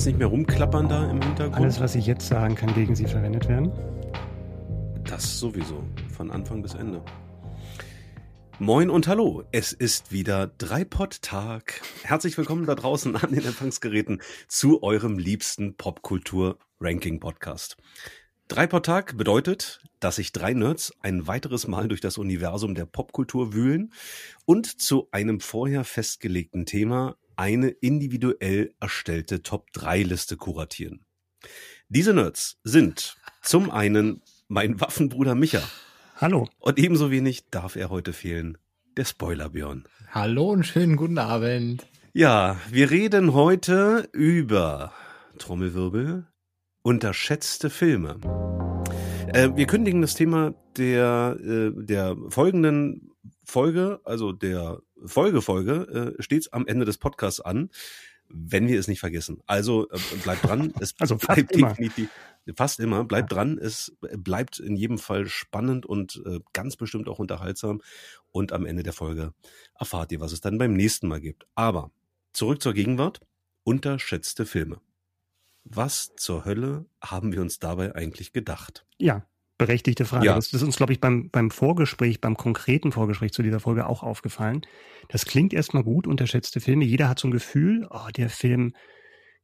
Jetzt nicht mehr rumklappern da im Hintergrund. Alles, was ich jetzt sagen kann, gegen Sie verwendet werden. Das sowieso, von Anfang bis Ende. Moin und hallo, es ist wieder Dreipod-Tag. Herzlich willkommen da draußen an den Empfangsgeräten zu eurem liebsten Popkultur-Ranking-Podcast. Dreipod-Tag bedeutet, dass sich drei Nerds ein weiteres Mal durch das Universum der Popkultur wühlen und zu einem vorher festgelegten Thema eine individuell erstellte Top-3-Liste kuratieren. Diese Nerds sind zum einen mein Waffenbruder Micha. Hallo. Und ebenso wenig darf er heute fehlen, der Spoiler-Björn. Hallo und schönen guten Abend. Ja, wir reden heute über Trommelwirbel, unterschätzte Filme. Äh, wir kündigen das Thema der, äh, der folgenden Folge, also der Folgefolge, äh, stets am Ende des Podcasts an, wenn wir es nicht vergessen. Also äh, bleibt dran. Es Also bleibt immer. definitiv fast immer. Bleibt dran. Es bleibt in jedem Fall spannend und äh, ganz bestimmt auch unterhaltsam. Und am Ende der Folge erfahrt ihr, was es dann beim nächsten Mal gibt. Aber zurück zur Gegenwart. Unterschätzte Filme. Was zur Hölle haben wir uns dabei eigentlich gedacht? Ja, berechtigte Frage. Ja. Das, das ist uns, glaube ich, beim, beim Vorgespräch, beim konkreten Vorgespräch zu dieser Folge auch aufgefallen. Das klingt erstmal gut, unterschätzte Filme. Jeder hat so ein Gefühl, oh, der Film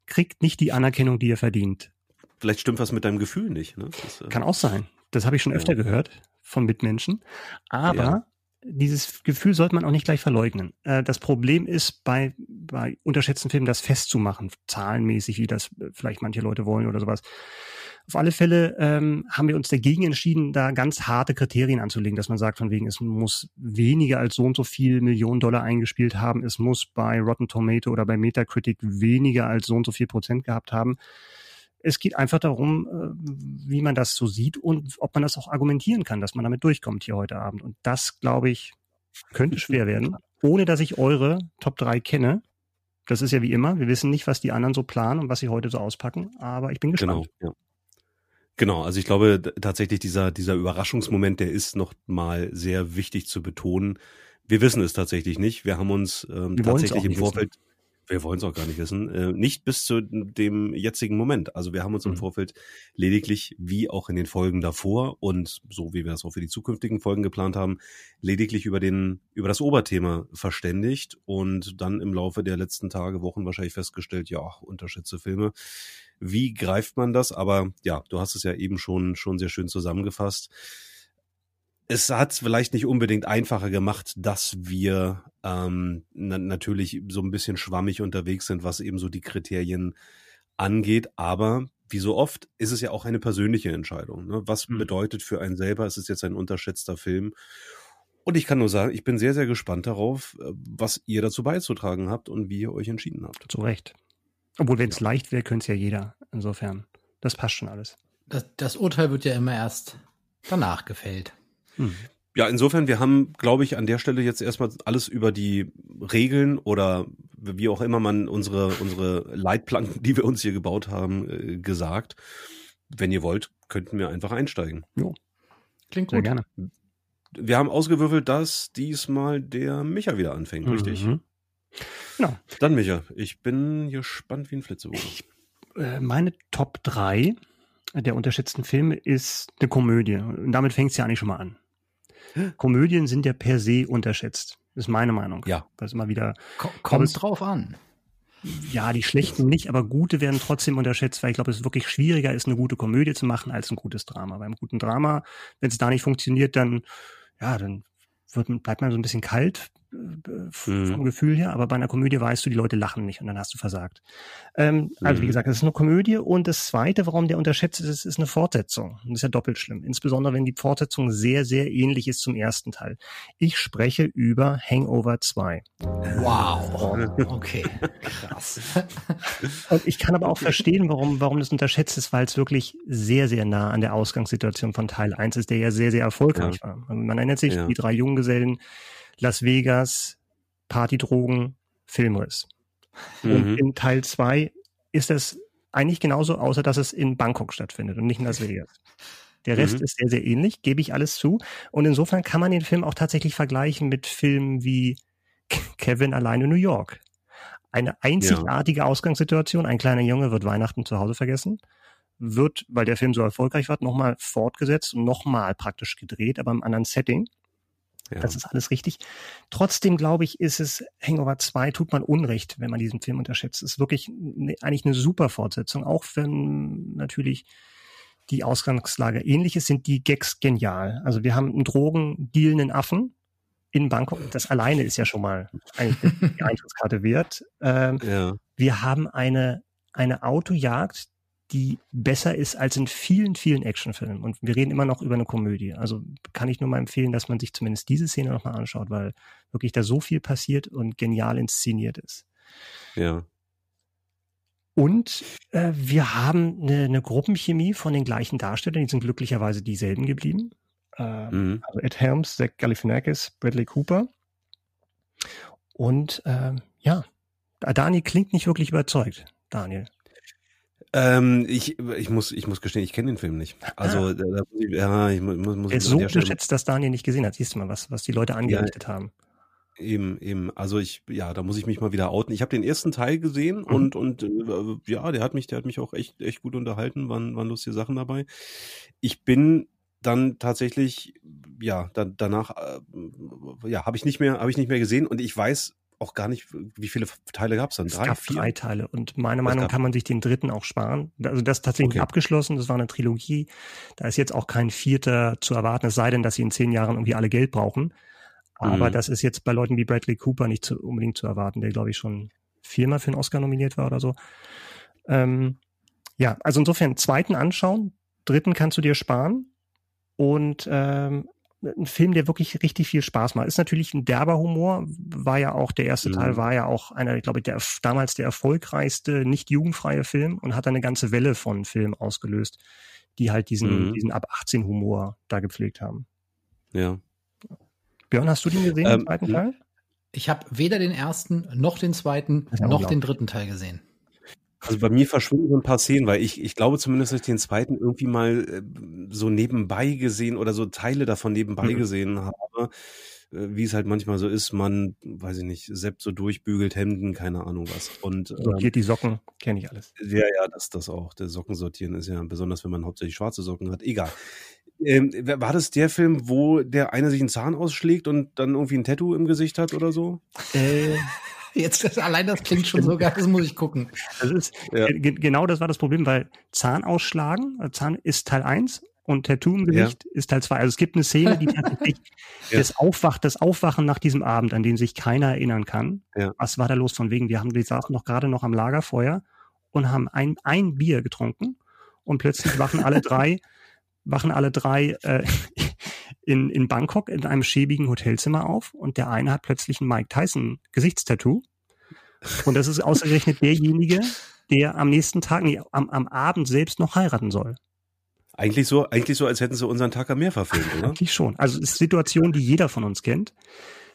kriegt nicht die Anerkennung, die er verdient. Vielleicht stimmt was mit deinem Gefühl nicht. Ne? Das, äh, Kann auch sein. Das habe ich schon Ja. öfter gehört von Mitmenschen. Aber Ja. dieses Gefühl sollte man auch nicht gleich verleugnen. Äh, Das Problem ist bei, bei unterschätzten Filmen, das festzumachen, zahlenmäßig, wie das äh, vielleicht manche Leute wollen oder sowas. Auf alle Fälle ähm, haben wir uns dagegen entschieden, da ganz harte Kriterien anzulegen, dass man sagt, von wegen, es muss weniger als so und so viel Millionen Dollar eingespielt haben, es muss bei Rotten Tomato oder bei Metacritic weniger als so und so viel Prozent gehabt haben. Es geht einfach darum, äh, wie man das so sieht und ob man das auch argumentieren kann, dass man damit durchkommt hier heute Abend. Und das, glaube ich, könnte schwer werden, ohne dass ich eure Top 3 kenne. Das ist ja wie immer. Wir wissen nicht, was die anderen so planen und was sie heute so auspacken, aber ich bin gespannt. Genau, ja. Genau, also ich glaube tatsächlich dieser, dieser Überraschungsmoment, der ist noch mal sehr wichtig zu betonen. Wir wissen es tatsächlich nicht. Wir haben uns ähm, Wir tatsächlich im Vorfeld, wir wollen es auch gar nicht wissen, äh, nicht bis zu dem jetzigen Moment. Also wir haben uns im Mhm. Vorfeld lediglich, wie auch in den Folgen davor und so wie wir das auch für die zukünftigen Folgen geplant haben, lediglich über den, über das Oberthema verständigt und dann im Laufe der letzten Tage, Wochen wahrscheinlich festgestellt, ja, unterschätzte Filme. Wie greift man das? Aber ja, du hast es ja eben schon, schon sehr schön zusammengefasst. Es hat es vielleicht nicht unbedingt einfacher gemacht, dass wir ähm, na natürlich so ein bisschen schwammig unterwegs sind, was eben so die Kriterien angeht. Aber wie so oft ist es ja auch eine persönliche Entscheidung. Ne? Was Hm. bedeutet für einen selber, es ist jetzt ein unterschätzter Film. Und ich kann nur sagen, ich bin sehr, sehr gespannt darauf, äh, was ihr dazu beizutragen habt und wie ihr euch entschieden habt. Zu Recht. Obwohl, wenn es leicht wäre, könnte es ja jeder. Insofern, das passt schon alles. Das, das Urteil wird ja immer erst danach gefällt. Hm. Ja, insofern, wir haben, glaube ich, an der Stelle jetzt erstmal alles über die Regeln oder wie auch immer man unsere, unsere Leitplanken, die wir uns hier gebaut haben, äh, gesagt. Wenn ihr wollt, könnten wir einfach einsteigen. Klingt Sehr gut. gerne. Wir haben ausgewürfelt, dass diesmal der Micha wieder anfängt, richtig? Genau. Dann Micha, ich bin gespannt wie ein Flitzebogen. Äh, meine Top 3 der unterschätzten Filme ist eine Komödie. Und damit fängt es ja eigentlich schon mal an. Komödien sind ja per se unterschätzt. Ist meine Meinung. Ja. Das ist immer wieder, Ko kommt drauf an. ja, die schlechten nicht, aber gute werden trotzdem unterschätzt, weil ich glaube, es wirklich schwieriger ist, eine gute Komödie zu machen als ein gutes Drama. Beim guten Drama, wenn es da nicht funktioniert, dann, ja, dann wird, man- bleibt man so ein bisschen kalt. Äh, vom mhm. Gefühl her, aber bei einer Komödie weißt du, die Leute lachen nicht und dann hast du versagt. Ähm, also wie mhm. gesagt, es ist eine Komödie und das Zweite, warum der unterschätzt ist, ist eine Fortsetzung. Und das ist ja doppelt schlimm, insbesondere wenn die Fortsetzung sehr, sehr ähnlich ist zum ersten Teil. Ich spreche über Hangover 2. Wow, okay, krass. und ich kann aber auch verstehen, warum, warum das unterschätzt ist, weil es wirklich sehr, sehr nah an der Ausgangssituation von Teil 1 ist, der ja sehr, sehr erfolgreich ja. war. Man erinnert sich, ja. die drei Junggesellen Las Vegas, Partydrogen, Filmriss. Mhm. Und in Teil zwei ist es eigentlich genauso, außer dass es in Bangkok stattfindet und nicht in Las Vegas. Der Rest mhm. ist sehr, sehr ähnlich, gebe ich alles zu. Und insofern kann man den Film auch tatsächlich vergleichen mit Filmen wie Kevin alleine in New York. Eine einzigartige ja. Ausgangssituation. Ein kleiner Junge wird Weihnachten zu Hause vergessen, wird, weil der Film so erfolgreich war, nochmal fortgesetzt und nochmal praktisch gedreht, aber im anderen Setting. Ja. Das ist alles richtig. Trotzdem glaube ich, ist es Hangover 2 tut man Unrecht, wenn man diesen Film unterschätzt. Es ist wirklich ne, eigentlich eine super Fortsetzung, auch wenn natürlich die Ausgangslage ähnlich ist, sind die Gags genial. Also wir haben einen drogendealenden Affen in Bangkok. Das alleine ist ja schon mal eigentlich die Eintrittskarte wert. Ähm, ja. Wir haben eine, eine Autojagd, die besser ist als in vielen, vielen Actionfilmen. Und wir reden immer noch über eine Komödie. Also kann ich nur mal empfehlen, dass man sich zumindest diese Szene nochmal anschaut, weil wirklich da so viel passiert und genial inszeniert ist. Ja. Und äh, wir haben eine, eine Gruppenchemie von den gleichen Darstellern, die sind glücklicherweise dieselben geblieben. Äh, mhm. Also Ed Helms, Zach Galifianakis, Bradley Cooper. Und äh, ja, Daniel klingt nicht wirklich überzeugt, Daniel. Ähm, ich, ich, muss, ich muss gestehen, ich kenne den Film nicht. Also, ah. ja, ich muss, muss Er ist so unterschätzt, dass Daniel nicht gesehen hat. Siehst du mal, was, was die Leute angerichtet ja, haben. Eben, eben. Also ich, ja, da muss ich mich mal wieder outen. Ich habe den ersten Teil gesehen mhm. und und äh, ja, der hat mich, der hat mich auch echt echt gut unterhalten. Waren waren lustige Sachen dabei. Ich bin dann tatsächlich, ja, da, danach, äh, ja, habe ich nicht mehr, habe ich nicht mehr gesehen und ich weiß auch gar nicht, wie viele Teile gab es dann? Drei, es gab vier? drei Teile und meiner Meinung nach kann man sich den dritten auch sparen. Also das ist tatsächlich okay. abgeschlossen, das war eine Trilogie. Da ist jetzt auch kein vierter zu erwarten, es sei denn, dass sie in zehn Jahren irgendwie alle Geld brauchen. Aber mhm. das ist jetzt bei Leuten wie Bradley Cooper nicht zu, unbedingt zu erwarten, der glaube ich schon viermal für einen Oscar nominiert war oder so. Ähm, ja, also insofern zweiten anschauen, dritten kannst du dir sparen. Und ähm, ein Film, der wirklich richtig viel Spaß macht. Ist natürlich ein derber Humor, war ja auch, der erste mhm. Teil war ja auch einer, ich glaube, der damals der erfolgreichste, nicht jugendfreie Film und hat eine ganze Welle von Filmen ausgelöst, die halt diesen, mhm. diesen ab 18 Humor da gepflegt haben. Ja. Björn, hast du den gesehen, ähm, den zweiten Teil? Ich habe weder den ersten noch den zweiten noch den dritten Teil gesehen. Also bei mir verschwinden so ein paar Szenen, weil ich, ich glaube zumindest, dass ich den zweiten irgendwie mal äh, so nebenbei gesehen oder so Teile davon nebenbei mhm. gesehen habe. Äh, wie es halt manchmal so ist, man, weiß ich nicht, seppt so durchbügelt Hemden, keine Ahnung was. Und sortiert ähm, die Socken, kenne ich alles. Ja, ja, das, das auch. Der Sockensortieren ist ja besonders, wenn man hauptsächlich schwarze Socken hat. Egal. Ähm, war das der Film, wo der eine sich einen Zahn ausschlägt und dann irgendwie ein Tattoo im Gesicht hat oder so? Äh, Jetzt allein das klingt schon so geil, das muss ich gucken. Das ist, ja. Genau das war das Problem, weil Zahn ausschlagen, äh, Zahn ist Teil 1 und Tattoo im Gesicht ja. ist Teil 2. Also es gibt eine Szene, die tatsächlich ja. das, Aufwach, das Aufwachen nach diesem Abend, an den sich keiner erinnern kann. Ja. Was war da los von wegen? Wir haben, wir saßen noch gerade noch am Lagerfeuer und haben ein, ein Bier getrunken und plötzlich wachen alle drei, wachen alle drei äh, in, in Bangkok in einem schäbigen Hotelzimmer auf und der eine hat plötzlich ein Mike Tyson Gesichtstattoo. Und das ist ausgerechnet derjenige, der am nächsten Tag, nee, am, am Abend selbst noch heiraten soll. Eigentlich so, eigentlich so, als hätten sie unseren Tag am Meer verfilmt, oder? Eigentlich schon. Also es ist eine Situation, die jeder von uns kennt.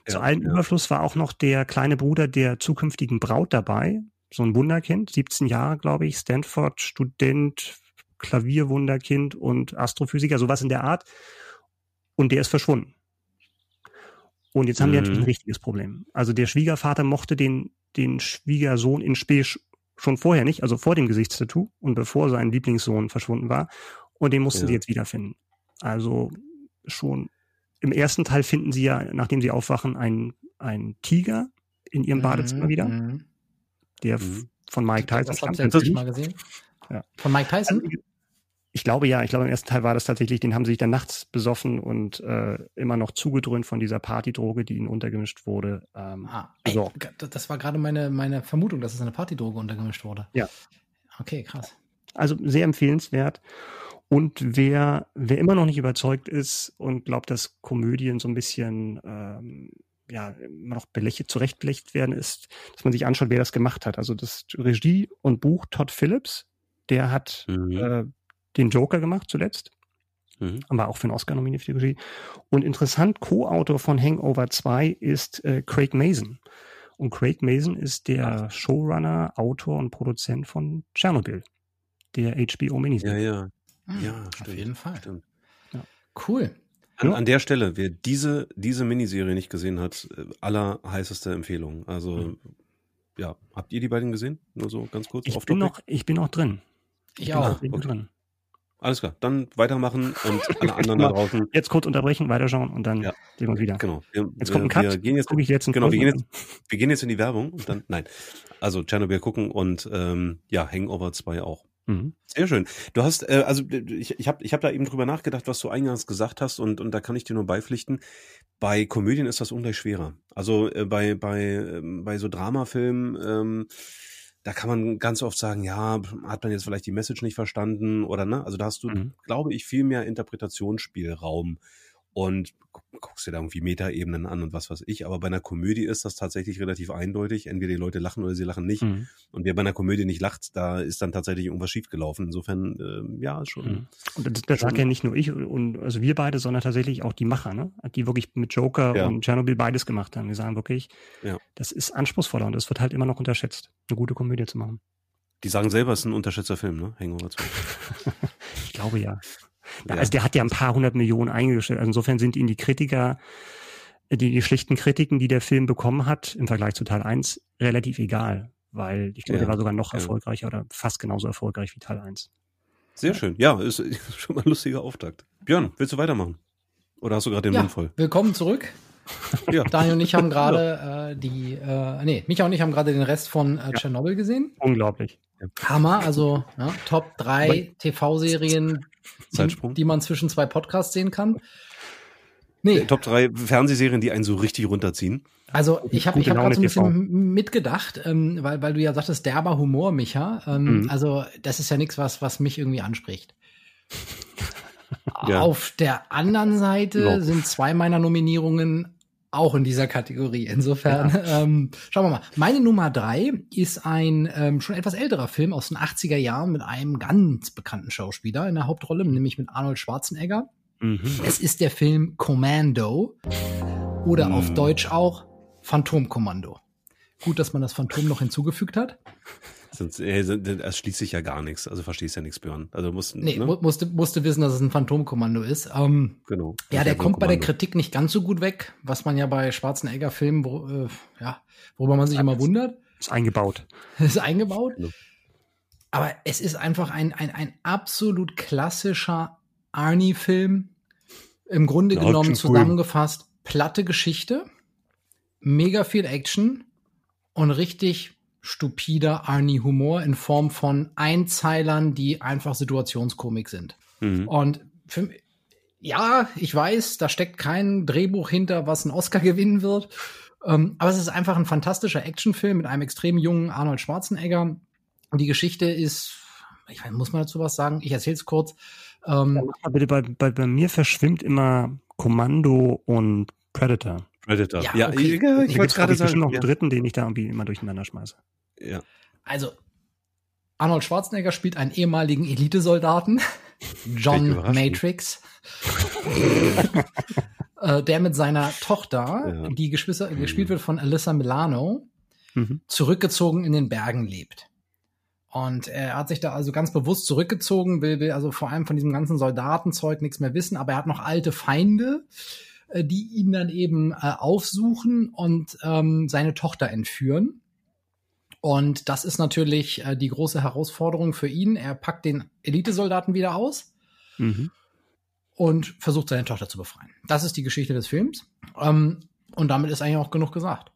Zu ja, allem ja. Überfluss war auch noch der kleine Bruder der zukünftigen Braut dabei. So ein Wunderkind, 17 Jahre, glaube ich, Stanford, Student, Klavierwunderkind und Astrophysiker, sowas in der Art und der ist verschwunden. Und jetzt haben mhm. die natürlich ein richtiges Problem. Also der Schwiegervater mochte den, den Schwiegersohn in Spee schon vorher nicht, also vor dem Gesichtstattoo und bevor sein Lieblingssohn verschwunden war. Und den mussten ja. sie jetzt wiederfinden. Also schon im ersten Teil finden sie ja, nachdem sie aufwachen, einen, einen Tiger in ihrem Badezimmer mhm. wieder. Mhm. Der mhm. von Mike Tyson. Das habt ihr mal gesehen? Ja. Von Mike Tyson? Ich glaube ja, ich glaube im ersten Teil war das tatsächlich, den haben sie sich dann nachts besoffen und äh, immer noch zugedröhnt von dieser Partydroge, die ihnen untergemischt wurde. Ähm, ah, ey, das war gerade meine, meine Vermutung, dass es eine Partydroge untergemischt wurde. Ja. Okay, krass. Also sehr empfehlenswert. Und wer, wer immer noch nicht überzeugt ist und glaubt, dass Komödien so ein bisschen ähm, ja immer noch belächelt, zurechtbelächelt werden, ist, dass man sich anschaut, wer das gemacht hat. Also das Regie und Buch Todd Phillips, der hat mhm. äh, den Joker gemacht zuletzt. Mhm. Aber auch für einen Oscar nominiert für die Regie. Und interessant, Co-Autor von Hangover 2 ist äh, Craig Mason. Und Craig Mason ist der Showrunner, Autor und Produzent von Chernobyl, der HBO-Miniserie. Ja, ja. Hm, ja, stimmt. Auf jeden Fall. Stimmt. Ja. Cool. An, an, der Stelle, wer diese, diese Miniserie nicht gesehen hat, äh, allerheißeste Empfehlung. Also, mhm. ja, habt ihr die beiden gesehen? Nur so ganz kurz. Ich, bin noch, ich bin noch drin. Ich, ich auch. Okay. drin. Alles klar, dann weitermachen und alle anderen da draußen. Jetzt kurz unterbrechen, weiterschauen und dann ja. sehen wir uns wieder. Genau. Wir, jetzt kommt ein Cut. Wir gehen jetzt, ich jetzt genau, wir gehen jetzt, wir gehen jetzt in die Werbung und dann, nein. Also Tschernobyl gucken und ähm, ja, Hangover 2 auch. Mhm. Sehr schön. Du hast, äh, also ich, ich habe ich hab da eben drüber nachgedacht, was du eingangs gesagt hast und, und da kann ich dir nur beipflichten. Bei Komödien ist das ungleich schwerer. Also äh, bei, bei, äh, bei so Dramafilmen, ähm, da kann man ganz oft sagen, ja, hat man jetzt vielleicht die Message nicht verstanden oder ne? Also da hast du, mhm. glaube ich, viel mehr Interpretationsspielraum und guckst dir da irgendwie Metaebenen an und was weiß ich. Aber bei einer Komödie ist das tatsächlich relativ eindeutig. Entweder die Leute lachen oder sie lachen nicht. Mhm. Und wer bei einer Komödie nicht lacht, da ist dann tatsächlich irgendwas schiefgelaufen. Insofern, äh, ja, schon. Mhm. Und das, das sagt ja nicht nur ich und also wir beide, sondern tatsächlich auch die Macher, ne? Die wirklich mit Joker ja. und Chernobyl beides gemacht haben. Wir sagen wirklich, ja. das ist anspruchsvoller und das wird halt immer noch unterschätzt, eine gute Komödie zu machen. Die sagen selber, es ist ein unterschätzter Film, ne? Hangover 2. ich glaube ja. Ja, also der hat ja ein paar hundert Millionen eingestellt. Also insofern sind ihn die Kritiker, die, die schlechten Kritiken, die der Film bekommen hat, im Vergleich zu Teil 1, relativ egal. Weil ich glaube, ja, der war sogar noch ja. erfolgreicher oder fast genauso erfolgreich wie Teil 1. Sehr schön. Ja, ist schon mal ein lustiger Auftakt. Björn, willst du weitermachen? Oder hast du gerade den ja, Mund voll? Willkommen zurück. Ja. Daniel und ich haben gerade äh, die, äh, nee, Micha und ich haben gerade den Rest von äh, Tschernobyl gesehen. Unglaublich. Hammer, also ja, Top 3 TV-Serien, die, die, man zwischen zwei Podcasts sehen kann. Nee. Top 3 Fernsehserien, die einen so richtig runterziehen. Also ich habe ich hab gerade so ein bisschen mitgedacht, ähm, weil, weil du ja sagtest, derber Humor, Micha. Ähm, mhm. Also das ist ja nichts, was, was mich irgendwie anspricht. ja. Auf der anderen Seite no. sind zwei meiner Nominierungen auch in dieser Kategorie. Insofern, ja. ähm, schauen wir mal. Meine Nummer drei ist ein ähm, schon etwas älterer Film aus den 80er Jahren mit einem ganz bekannten Schauspieler in der Hauptrolle, nämlich mit Arnold Schwarzenegger. Mhm. Es ist der Film Commando oder mhm. auf Deutsch auch Phantomkommando. Gut, dass man das Phantom noch hinzugefügt hat. Sonst, äh, es schließt sich ja gar nichts. Also verstehst ja nichts, Björn. Also musst, nee, ne? musste, musste wissen, dass es ein Phantomkommando ist. Ähm, genau. Ja, der kommt bei der Kritik nicht ganz so gut weg, was man ja bei Schwarzenegger-Filmen, wo, äh, ja, worüber man sich ja, immer wundert. Ist eingebaut. ist eingebaut. Genau. Aber es ist einfach ein, ein, ein absolut klassischer Arnie-Film. Im Grunde ja, genommen zusammengefasst, platte Geschichte, mega viel Action und richtig stupider Arnie-Humor in Form von Einzeilern, die einfach Situationskomik sind. Mhm. Und für, ja, ich weiß, da steckt kein Drehbuch hinter, was einen Oscar gewinnen wird. Ähm, aber es ist einfach ein fantastischer Actionfilm mit einem extrem jungen Arnold Schwarzenegger. Und die Geschichte ist, ich weiß, muss man dazu was sagen? Ich erzähle es kurz. Ähm, ja, bitte, bei, bei, bei mir verschwimmt immer Kommando und Predator. Predator. Ja, ja okay. ich, ich wollte gerade sagen. noch einen dritten, den ich da irgendwie immer durcheinander schmeiße. Ja. Also, Arnold Schwarzenegger spielt einen ehemaligen Elitesoldaten, John Matrix, äh, der mit seiner Tochter, ja. die Geschwister, mhm. gespielt wird von Alyssa Milano, mhm. zurückgezogen in den Bergen lebt. Und er hat sich da also ganz bewusst zurückgezogen, will, will also vor allem von diesem ganzen Soldatenzeug nichts mehr wissen, aber er hat noch alte Feinde, äh, die ihn dann eben äh, aufsuchen und ähm, seine Tochter entführen. Und das ist natürlich äh, die große Herausforderung für ihn. Er packt den Elitesoldaten wieder aus mhm. und versucht seine Tochter zu befreien. Das ist die Geschichte des Films. Ähm, und damit ist eigentlich auch genug gesagt.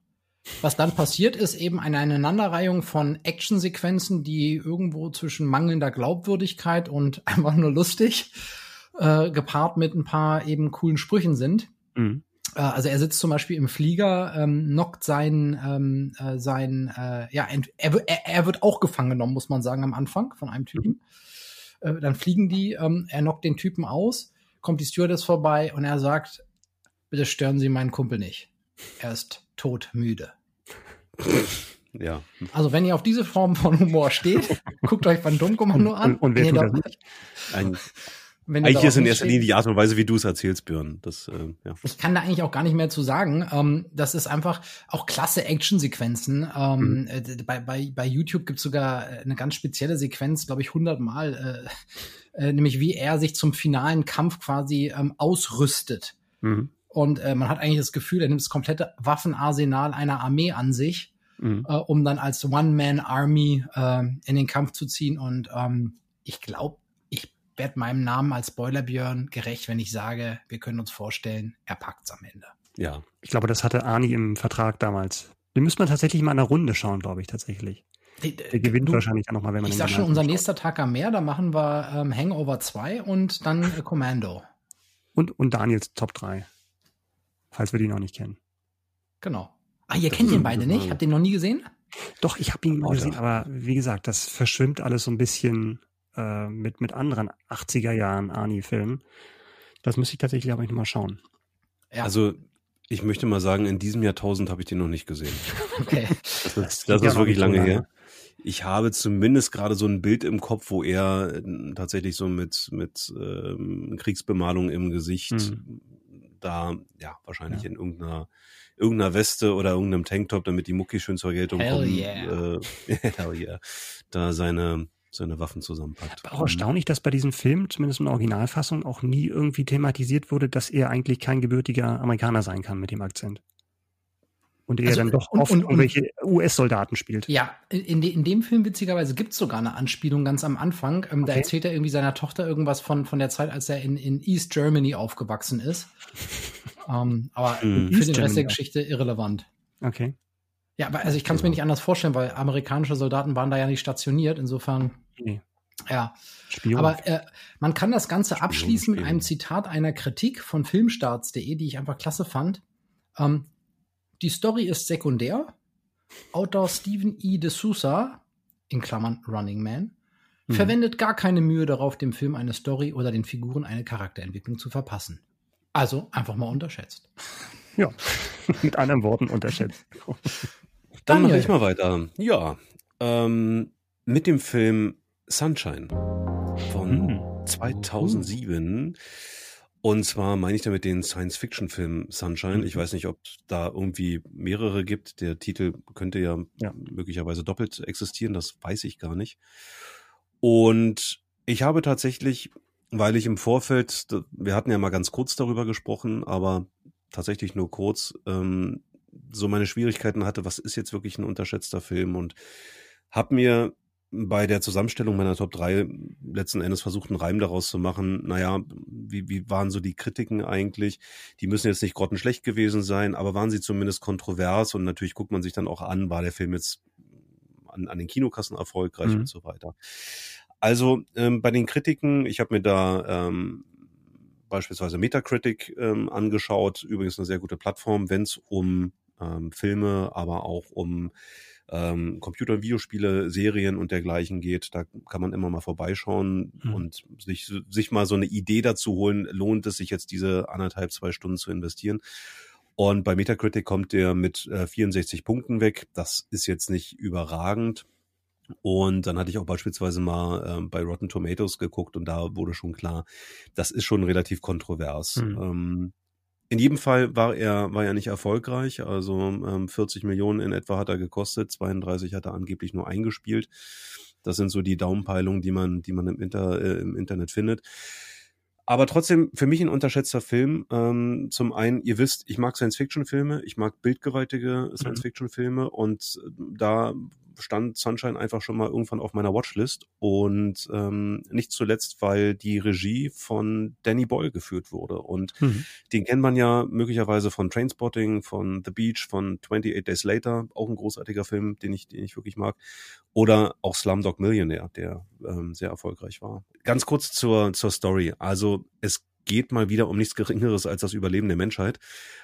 Was dann passiert, ist eben eine Aneinanderreihung von Actionsequenzen, die irgendwo zwischen mangelnder Glaubwürdigkeit und einfach nur lustig äh, gepaart mit ein paar eben coolen Sprüchen sind. Mhm. Äh, also er sitzt zum Beispiel im Flieger, ähm, knockt sein, ähm, äh, sein, äh, ja, er, er, wird auch gefangen genommen, muss man sagen, am Anfang von einem Typen. Mhm. Äh, dann fliegen die, ähm, er knockt den Typen aus, kommt die Stewardess vorbei und er sagt, bitte stören Sie meinen Kumpel nicht. Er ist todmüde. Ja. Also wenn ihr auf diese Form von Humor steht, guckt euch Van Dumm-Kommando an. Und, und wer tut das nicht? Ein eigentlich ist in erster Linie die Art und Weise, wie du es erzählst, Björn. Das, äh, ja. Ich kann da eigentlich auch gar nicht mehr zu sagen. Ähm, das ist einfach auch klasse Actionsequenzen. Ähm, mhm. äh, bei, bei, bei YouTube gibt's sogar äh, eine ganz spezielle Sequenz, glaube ich, hundertmal, äh, äh, nämlich wie er sich zum finalen Kampf quasi ähm, ausrüstet. Mhm. Und äh, man hat eigentlich das Gefühl, er nimmt das komplette Waffenarsenal einer Armee an sich, mhm. äh, um dann als One-Man-Army äh, in den Kampf zu ziehen. Und ähm, ich glaube, werde meinem Namen als Spoilerbjörn gerecht, wenn ich sage, wir können uns vorstellen, er packt's am Ende. Ja. Ich glaube, das hatte Arnie im Vertrag damals. Den müsste man tatsächlich mal in einer Runde schauen, glaube ich, tatsächlich. Der gewinnt du, wahrscheinlich auch nochmal, wenn man Ich sag schon, unser nächster Tag am Meer, da machen wir ähm, Hangover 2 und dann äh, Commando. Und, und Daniels Top 3. Falls wir die noch nicht kennen. Genau. Ah, ihr kennt den beide nicht? Habt ihr noch nie gesehen? Doch, ich habe ihn mal gesehen, aber wie gesagt, das verschwimmt alles so ein bisschen äh, mit, mit anderen 80er Jahren Arnie-Filmen. Das müsste ich tatsächlich aber nicht mal schauen. Ja. Also ich möchte mal sagen, in diesem Jahrtausend habe ich den noch nicht gesehen. Okay. Das ist, das ist wirklich lange, lange her. Ich habe zumindest gerade so ein Bild im Kopf, wo er äh, tatsächlich so mit, mit ähm, Kriegsbemalung im Gesicht hm. da, ja, wahrscheinlich ja. in irgendeiner irgendeiner Weste oder irgendeinem Tanktop, damit die Mucki schön zur Geltung hell kommen. Yeah. Äh, hell yeah. Da seine, seine Waffen zusammenpackt. Aber auch erstaunlich, dass bei diesem Film, zumindest in der Originalfassung, auch nie irgendwie thematisiert wurde, dass er eigentlich kein gebürtiger Amerikaner sein kann mit dem Akzent. Und er also, dann doch oft und, und, irgendwelche US-Soldaten spielt. Ja, in, de, in dem Film witzigerweise gibt es sogar eine Anspielung ganz am Anfang. Ähm, okay. Da erzählt er irgendwie seiner Tochter irgendwas von, von der Zeit, als er in, in East Germany aufgewachsen ist. ähm, aber mhm. für East den Rest der Geschichte irrelevant. Okay. Ja, aber also ich kann es mir nicht anders vorstellen, weil amerikanische Soldaten waren da ja nicht stationiert. Insofern Nee. Ja. Spion. Aber äh, man kann das Ganze Spion, abschließen Spion. mit einem Zitat einer Kritik von filmstarts.de, die ich einfach klasse fand. Ähm, die Story ist sekundär. Autor Stephen E. de Sousa, in Klammern Running Man, mhm. verwendet gar keine Mühe darauf, dem Film eine Story oder den Figuren eine Charakterentwicklung zu verpassen. Also einfach mal unterschätzt. Ja, mit anderen Worten unterschätzt. Dann mache ich mal weiter. Ja, ähm, mit dem Film Sunshine von hm. 2007. Und zwar meine ich damit den Science-Fiction-Film Sunshine. Ich mhm. weiß nicht, ob da irgendwie mehrere gibt. Der Titel könnte ja, ja, möglicherweise doppelt existieren. Das weiß ich gar nicht. Und ich habe tatsächlich, weil ich im Vorfeld, wir hatten ja mal ganz kurz darüber gesprochen, aber tatsächlich nur kurz, ähm, so meine Schwierigkeiten hatte, was ist jetzt wirklich ein unterschätzter Film und habe mir bei der Zusammenstellung meiner Top 3 letzten Endes versucht, einen Reim daraus zu machen. Naja, wie, wie waren so die Kritiken eigentlich? Die müssen jetzt nicht grottenschlecht gewesen sein, aber waren sie zumindest kontrovers? Und natürlich guckt man sich dann auch an, war der Film jetzt an, an den Kinokassen erfolgreich mhm. und so weiter. Also ähm, bei den Kritiken, ich habe mir da ähm, beispielsweise Metacritic ähm, angeschaut, übrigens eine sehr gute Plattform, wenn es um ähm, Filme, aber auch um ähm, Computer- und Videospiele, Serien und dergleichen geht. Da kann man immer mal vorbeischauen mhm. und sich, sich mal so eine Idee dazu holen, lohnt es sich jetzt diese anderthalb, zwei Stunden zu investieren. Und bei Metacritic kommt der mit äh, 64 Punkten weg. Das ist jetzt nicht überragend. Und dann hatte ich auch beispielsweise mal äh, bei Rotten Tomatoes geguckt und da wurde schon klar, das ist schon relativ kontrovers. Mhm. Ähm, in jedem Fall war er, war er nicht erfolgreich. Also ähm, 40 Millionen in etwa hat er gekostet, 32 hat er angeblich nur eingespielt. Das sind so die Daumenpeilungen, die man, die man im, Inter, äh, im Internet findet. Aber trotzdem für mich ein unterschätzter Film. Ähm, zum einen, ihr wisst, ich mag Science-Fiction-Filme, ich mag bildgewaltige mhm. Science-Fiction-Filme und da stand Sunshine einfach schon mal irgendwann auf meiner Watchlist und ähm, nicht zuletzt, weil die Regie von Danny Boyle geführt wurde und mhm. den kennt man ja möglicherweise von Trainspotting, von The Beach, von 28 Days Later, auch ein großartiger Film, den ich, den ich wirklich mag oder auch Slumdog Millionaire, der ähm, sehr erfolgreich war. Ganz kurz zur, zur Story. Also es geht mal wieder um nichts Geringeres als das Überleben der Menschheit,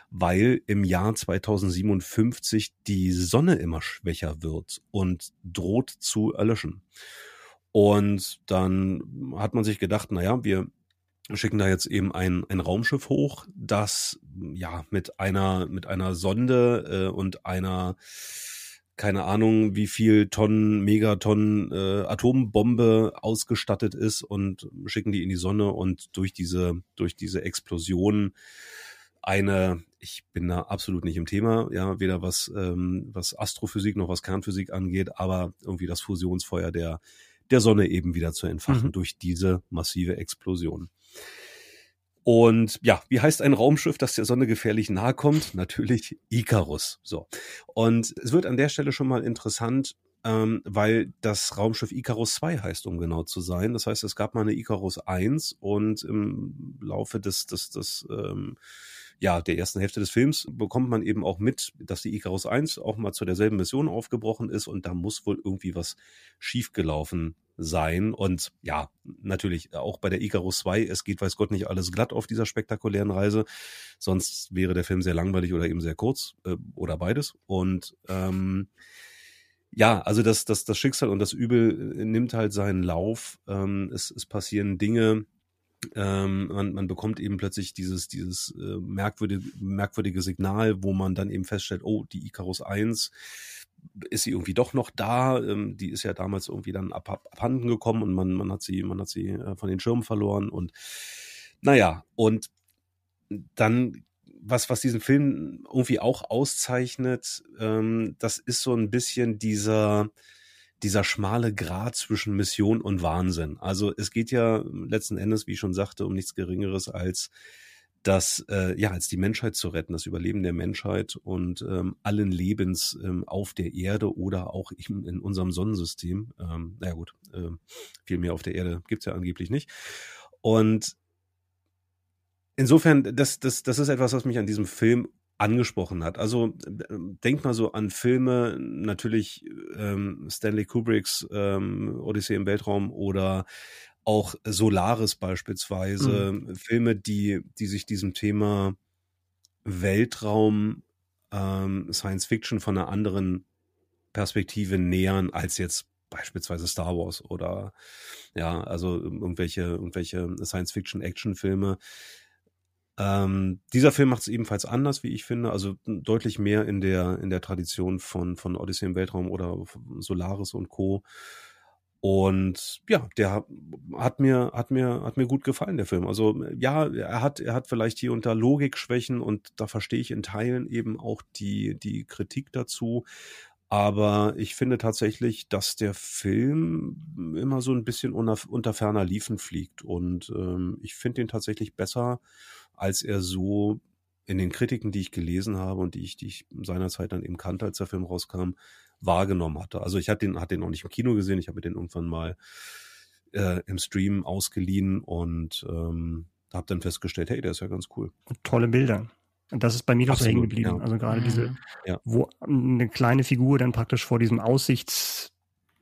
weil im Jahr 2057 die Sonne immer schwächer wird und droht zu erlöschen. Und dann hat man sich gedacht, naja, wir schicken da jetzt eben ein, ein Raumschiff hoch, das ja mit einer, mit einer Sonde äh, und einer keine Ahnung, wie viel Tonnen, Megatonnen äh, Atombombe ausgestattet ist und schicken die in die Sonne und durch diese, durch diese Explosion eine, ich bin da absolut nicht im Thema, ja, weder was, ähm, was Astrophysik noch was Kernphysik angeht, aber irgendwie das Fusionsfeuer der, der Sonne eben wieder zu entfachen mhm. durch diese massive Explosion. Und ja, wie heißt ein Raumschiff, das der Sonne gefährlich nahe kommt? Natürlich Icarus. So. Und es wird an der Stelle schon mal interessant, ähm, weil das Raumschiff Icarus 2 heißt, um genau zu sein. Das heißt, es gab mal eine Icarus 1 und im Laufe des, des, des ähm, ja, der ersten Hälfte des Films bekommt man eben auch mit, dass die Icarus 1 auch mal zu derselben Mission aufgebrochen ist und da muss wohl irgendwie was schiefgelaufen sein. Und ja, natürlich auch bei der Icarus 2, es geht weiß Gott nicht alles glatt auf dieser spektakulären Reise. Sonst wäre der Film sehr langweilig oder eben sehr kurz äh, oder beides. Und ähm, ja, also das, das, das Schicksal und das Übel äh, nimmt halt seinen Lauf. Ähm, es, es passieren Dinge, ähm, man, man bekommt eben plötzlich dieses, dieses äh, merkwürdige, merkwürdige Signal, wo man dann eben feststellt, oh, die Icarus 1 ist sie irgendwie doch noch da. Ähm, die ist ja damals irgendwie dann ab, abhanden gekommen und man, man hat sie, man hat sie äh, von den Schirmen verloren und naja, und dann was, was diesen Film irgendwie auch auszeichnet, ähm, das ist so ein bisschen dieser, dieser schmale Grat zwischen Mission und Wahnsinn. Also es geht ja letzten Endes, wie ich schon sagte, um nichts Geringeres als das, äh, ja, als die Menschheit zu retten, das Überleben der Menschheit und ähm, allen Lebens ähm, auf der Erde oder auch in, in unserem Sonnensystem. Ähm, naja gut, äh, viel mehr auf der Erde gibt's ja angeblich nicht. Und insofern, das, das, das ist etwas, was mich an diesem Film angesprochen hat. Also denk mal so an Filme, natürlich ähm, Stanley Kubricks ähm, Odyssee im Weltraum oder auch Solaris beispielsweise, mhm. Filme, die, die sich diesem Thema Weltraum, ähm, Science Fiction von einer anderen Perspektive nähern als jetzt beispielsweise Star Wars oder ja, also irgendwelche, irgendwelche Science-Fiction-Action-Filme. Ähm, dieser Film macht es ebenfalls anders, wie ich finde, also deutlich mehr in der, in der Tradition von, von Odyssey im Weltraum oder Solaris und Co. Und ja, der hat mir, hat mir, hat mir gut gefallen, der Film. Also ja, er hat, er hat vielleicht hier unter Logikschwächen und da verstehe ich in Teilen eben auch die, die Kritik dazu. Aber ich finde tatsächlich, dass der Film immer so ein bisschen unter, unter ferner Liefen fliegt. Und ähm, ich finde ihn tatsächlich besser, als er so in den Kritiken, die ich gelesen habe und die ich, die ich seinerzeit dann eben kannte, als der Film rauskam, wahrgenommen hatte. Also ich hatte den, hatte den auch nicht im Kino gesehen, ich habe den irgendwann mal äh, im Stream ausgeliehen und ähm, habe dann festgestellt, hey, der ist ja ganz cool. Tolle Bilder. Und das ist bei mir noch so hängen geblieben. Ja. Also gerade diese, mhm. ja. wo eine kleine Figur dann praktisch vor diesem Aussichts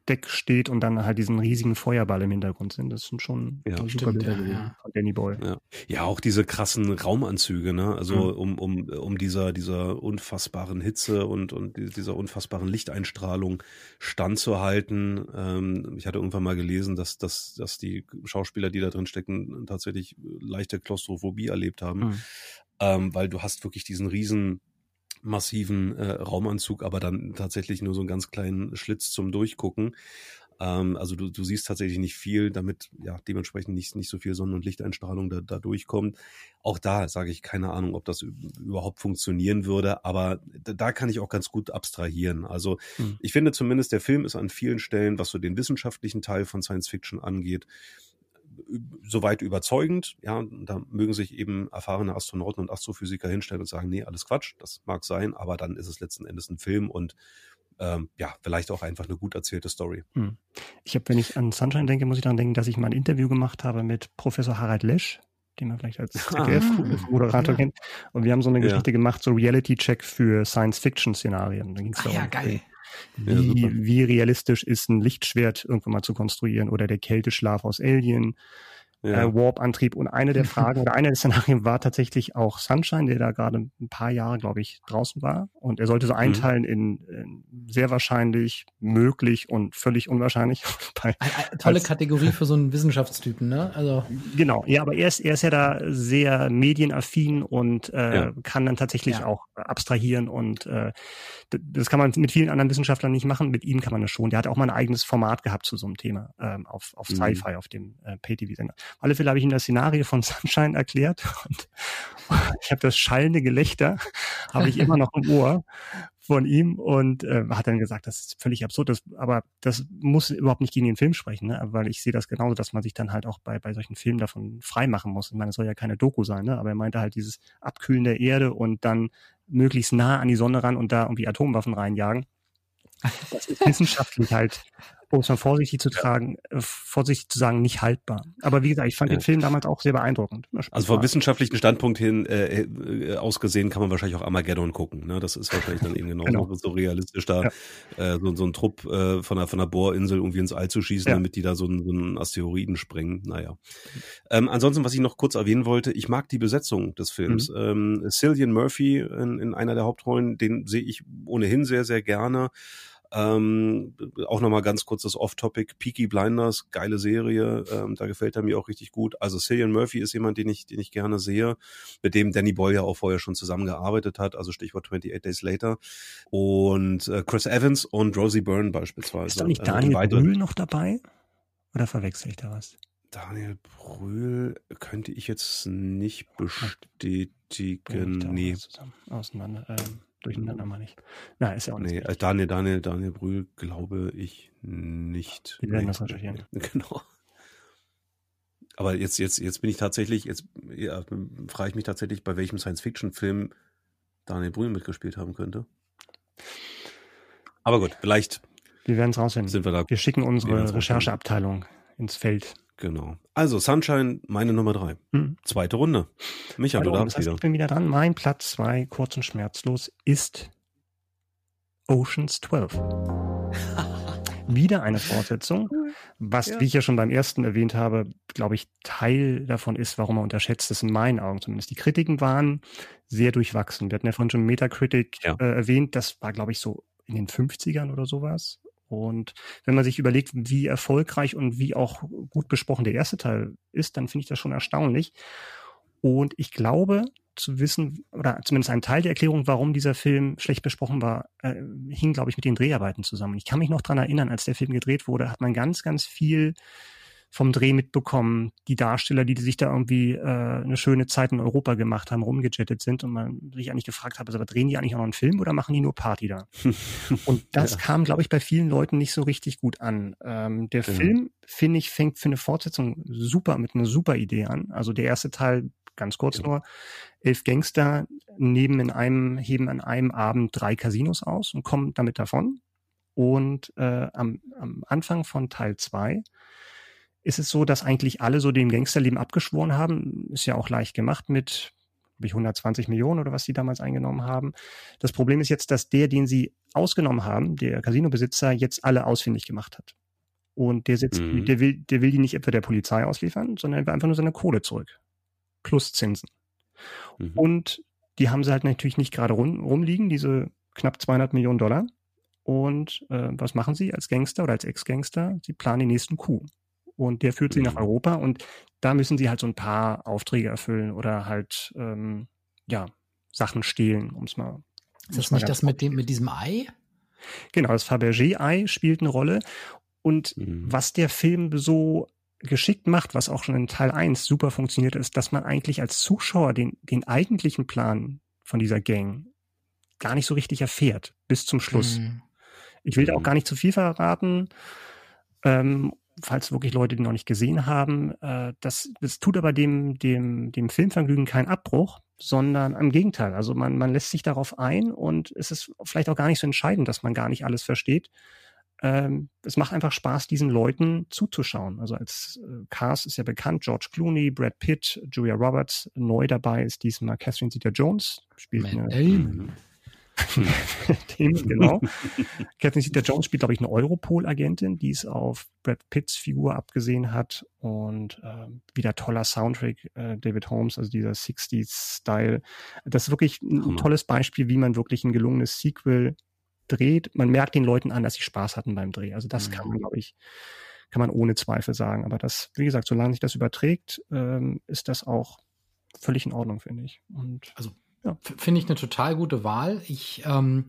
Deck steht und dann halt diesen riesigen Feuerball im Hintergrund sind. Das sind schon ja, super Bilder ja, ja. von Danny Boy. Ja. ja, auch diese krassen Raumanzüge, ne? Also mhm. um, um, um dieser, dieser unfassbaren Hitze und, und dieser unfassbaren Lichteinstrahlung standzuhalten. Ähm, ich hatte irgendwann mal gelesen, dass, dass, dass die Schauspieler, die da drin stecken, tatsächlich leichte Klaustrophobie erlebt haben. Mhm. Ähm, weil du hast wirklich diesen riesen massiven äh, Raumanzug, aber dann tatsächlich nur so einen ganz kleinen Schlitz zum Durchgucken. Ähm, also du, du siehst tatsächlich nicht viel, damit ja dementsprechend nicht, nicht so viel Sonnen- und Lichteinstrahlung da, da durchkommt. Auch da sage ich keine Ahnung, ob das überhaupt funktionieren würde, aber da, da kann ich auch ganz gut abstrahieren. Also hm. ich finde zumindest, der Film ist an vielen Stellen, was so den wissenschaftlichen Teil von Science Fiction angeht, soweit überzeugend. Ja, da mögen sich eben erfahrene Astronauten und Astrophysiker hinstellen und sagen, nee, alles Quatsch, das mag sein, aber dann ist es letzten Endes ein Film und ähm, ja, vielleicht auch einfach eine gut erzählte Story. Hm. Ich habe, wenn ich an Sunshine denke, muss ich daran denken, dass ich mal ein Interview gemacht habe mit Professor Harald Lesch, den man vielleicht als ZDF-Moderator ah, kennt. Und wir haben so eine Geschichte ja. gemacht, so Reality-Check für Science-Fiction-Szenarien. Da ging es ah, ja, geil. Wie, ja, wie realistisch ist ein Lichtschwert irgendwann mal zu konstruieren oder der Kälteschlaf aus Alien ja. äh, Warp-Antrieb. Und eine der Fragen oder eine der Szenarien war tatsächlich auch Sunshine, der da gerade ein paar Jahre, glaube ich, draußen war. Und er sollte so mhm. einteilen mhm. in, in, sehr wahrscheinlich, möglich und völlig unwahrscheinlich. Bei, eine, tolle als, Kategorie für so einen Wissenschaftstypen, ne? Also genau, ja, aber er ist, er ist ja da sehr medienaffin und äh, ja. kann dann tatsächlich ja. auch abstrahieren und äh, das kann man mit vielen anderen Wissenschaftlern nicht machen. Mit ihm kann man das schon. Der hat auch mal ein eigenes Format gehabt zu so einem Thema ähm, auf, auf mhm. Sci-Fi, auf dem äh, Pay-TV-Sender. Auf alle Fälle habe ich ihm das Szenario von Sunshine erklärt und ich habe das schallende Gelächter, habe ich immer noch im Ohr von ihm und äh, hat dann gesagt, das ist völlig absurd, das, aber das muss überhaupt nicht gegen den Film sprechen, ne? weil ich sehe das genauso, dass man sich dann halt auch bei, bei solchen Filmen davon freimachen muss. Ich meine, es soll ja keine Doku sein, ne? aber er meinte halt dieses Abkühlen der Erde und dann möglichst nah an die Sonne ran und da irgendwie Atomwaffen reinjagen. Das ist wissenschaftlich halt um es mal vorsichtig zu tragen, äh, vorsichtig zu sagen, nicht haltbar. Aber wie gesagt, ich fand ja. den Film damals auch sehr beeindruckend. Also vom wissenschaftlichen Standpunkt hin äh, äh, ausgesehen kann man wahrscheinlich auch Armageddon gucken. Ne? Das ist wahrscheinlich dann eben genau, genau. so realistisch, da ja. äh, so, so ein Trupp äh, von, einer, von einer Bohrinsel irgendwie ins All zu schießen, ja. damit die da so, einen, so einen Asteroiden sprengen. Naja. Ähm, ansonsten, was ich noch kurz erwähnen wollte, ich mag die Besetzung des Films. Mhm. Ähm, Cillian Murphy in, in einer der Hauptrollen, den sehe ich ohnehin sehr, sehr gerne. Ähm, auch nochmal ganz kurz das Off-Topic. Peaky Blinders, geile Serie, ähm, da gefällt er mir auch richtig gut. Also Cillian Murphy ist jemand, den ich, den ich gerne sehe, mit dem Danny Boyle ja auch vorher schon zusammengearbeitet hat, also Stichwort 28 Days Later. Und äh, Chris Evans und Rosie Byrne beispielsweise. Ist doch nicht äh, Daniel äh, Brühl noch dabei? Oder verwechsel ich da was? Daniel Brühl könnte ich jetzt nicht bestätigen. Nee. Auseinander. Ähm durcheinander mal nicht. Na, ist ja auch nicht. Nee, Daniel, Daniel, Daniel Brühl glaube ich nicht. Wir werden nee, das recherchieren. Genau. Aber jetzt, jetzt, jetzt bin ich tatsächlich, jetzt ja, frage ich mich tatsächlich, bei welchem Science-Fiction-Film Daniel Brühl mitgespielt haben könnte. Aber gut, vielleicht. Wir werden es rausfinden. Sind wir, da, wir schicken unsere Rechercheabteilung ins Feld. Genau. Also Sunshine, meine Nummer drei. Hm. Zweite Runde. Micha, Hallo, du darfst das heißt, wieder. Ich bin wieder dran. Mein Platz zwei, kurz und schmerzlos, ist Oceans 12. wieder eine Fortsetzung, was, ja. wie ich ja schon beim ersten erwähnt habe, glaube ich, Teil davon ist, warum er unterschätzt ist, in meinen Augen zumindest. Die Kritiken waren sehr durchwachsen. Wir hatten ja vorhin schon Metacritic ja. äh, erwähnt, das war, glaube ich, so in den 50ern oder sowas. Und wenn man sich überlegt, wie erfolgreich und wie auch gut besprochen der erste Teil ist, dann finde ich das schon erstaunlich. Und ich glaube zu wissen, oder zumindest ein Teil der Erklärung, warum dieser Film schlecht besprochen war, äh, hing, glaube ich, mit den Dreharbeiten zusammen. Ich kann mich noch dran erinnern, als der Film gedreht wurde, hat man ganz, ganz viel vom Dreh mitbekommen, die Darsteller, die sich da irgendwie äh, eine schöne Zeit in Europa gemacht haben, rumgejettet sind und man sich eigentlich gefragt hat, also, aber drehen die eigentlich auch noch einen Film oder machen die nur Party da? und das ja. kam, glaube ich, bei vielen Leuten nicht so richtig gut an. Ähm, der ja. Film, finde ich, fängt für eine Fortsetzung super mit einer super Idee an. Also der erste Teil, ganz kurz ja. nur, elf Gangster nehmen in einem, heben an einem Abend drei Casinos aus und kommen damit davon. Und äh, am, am Anfang von Teil zwei ist es so, dass eigentlich alle so dem Gangsterleben abgeschworen haben. Ist ja auch leicht gemacht mit ich 120 Millionen oder was sie damals eingenommen haben. Das Problem ist jetzt, dass der, den sie ausgenommen haben, der Casinobesitzer, jetzt alle ausfindig gemacht hat. Und der sitzt, mhm. der will, der will die nicht etwa der Polizei ausliefern, sondern er will einfach nur seine Kohle zurück. Plus Zinsen. Mhm. Und die haben sie halt natürlich nicht gerade rum, rumliegen, diese knapp 200 Millionen Dollar. Und äh, was machen sie als Gangster oder als Ex-Gangster? Sie planen den nächsten Coup und der führt sie nach mhm. Europa und da müssen sie halt so ein paar Aufträge erfüllen oder halt ähm, ja Sachen stehlen, um es mal. Ist das nicht das mit dem mit diesem Ei? Genau, das Fabergé-Ei spielt eine Rolle und mhm. was der Film so geschickt macht, was auch schon in Teil 1 super funktioniert, ist, dass man eigentlich als Zuschauer den, den eigentlichen Plan von dieser Gang gar nicht so richtig erfährt, bis zum Schluss. Mhm. Ich will da auch mhm. gar nicht zu viel verraten. Ähm, falls wirklich Leute die noch nicht gesehen haben. Äh, das, das tut aber dem, dem, dem Filmvergnügen keinen Abbruch, sondern im Gegenteil. Also man, man lässt sich darauf ein und es ist vielleicht auch gar nicht so entscheidend, dass man gar nicht alles versteht. Ähm, es macht einfach Spaß, diesen Leuten zuzuschauen. Also als äh, Cast ist ja bekannt, George Clooney, Brad Pitt, Julia Roberts. Neu dabei ist diesmal Catherine Zeta-Jones. Spielt Man eine, Damon. Themen, genau. Catherine Zeta-Jones spielt, glaube ich, eine Europol-Agentin, die es auf Brad Pitts Figur abgesehen hat und ähm, wieder toller Soundtrack, äh, David Holmes, also dieser 60s-Style. Das ist wirklich ein Hammer. tolles Beispiel, wie man wirklich ein gelungenes Sequel dreht. Man merkt den Leuten an, dass sie Spaß hatten beim Dreh. Also das mhm. kann man, glaube ich, kann man ohne Zweifel sagen. Aber das, wie gesagt, solange sich das überträgt, ähm, ist das auch völlig in Ordnung, finde ich. Und also ja. Finde ich eine total gute Wahl. Ich ähm,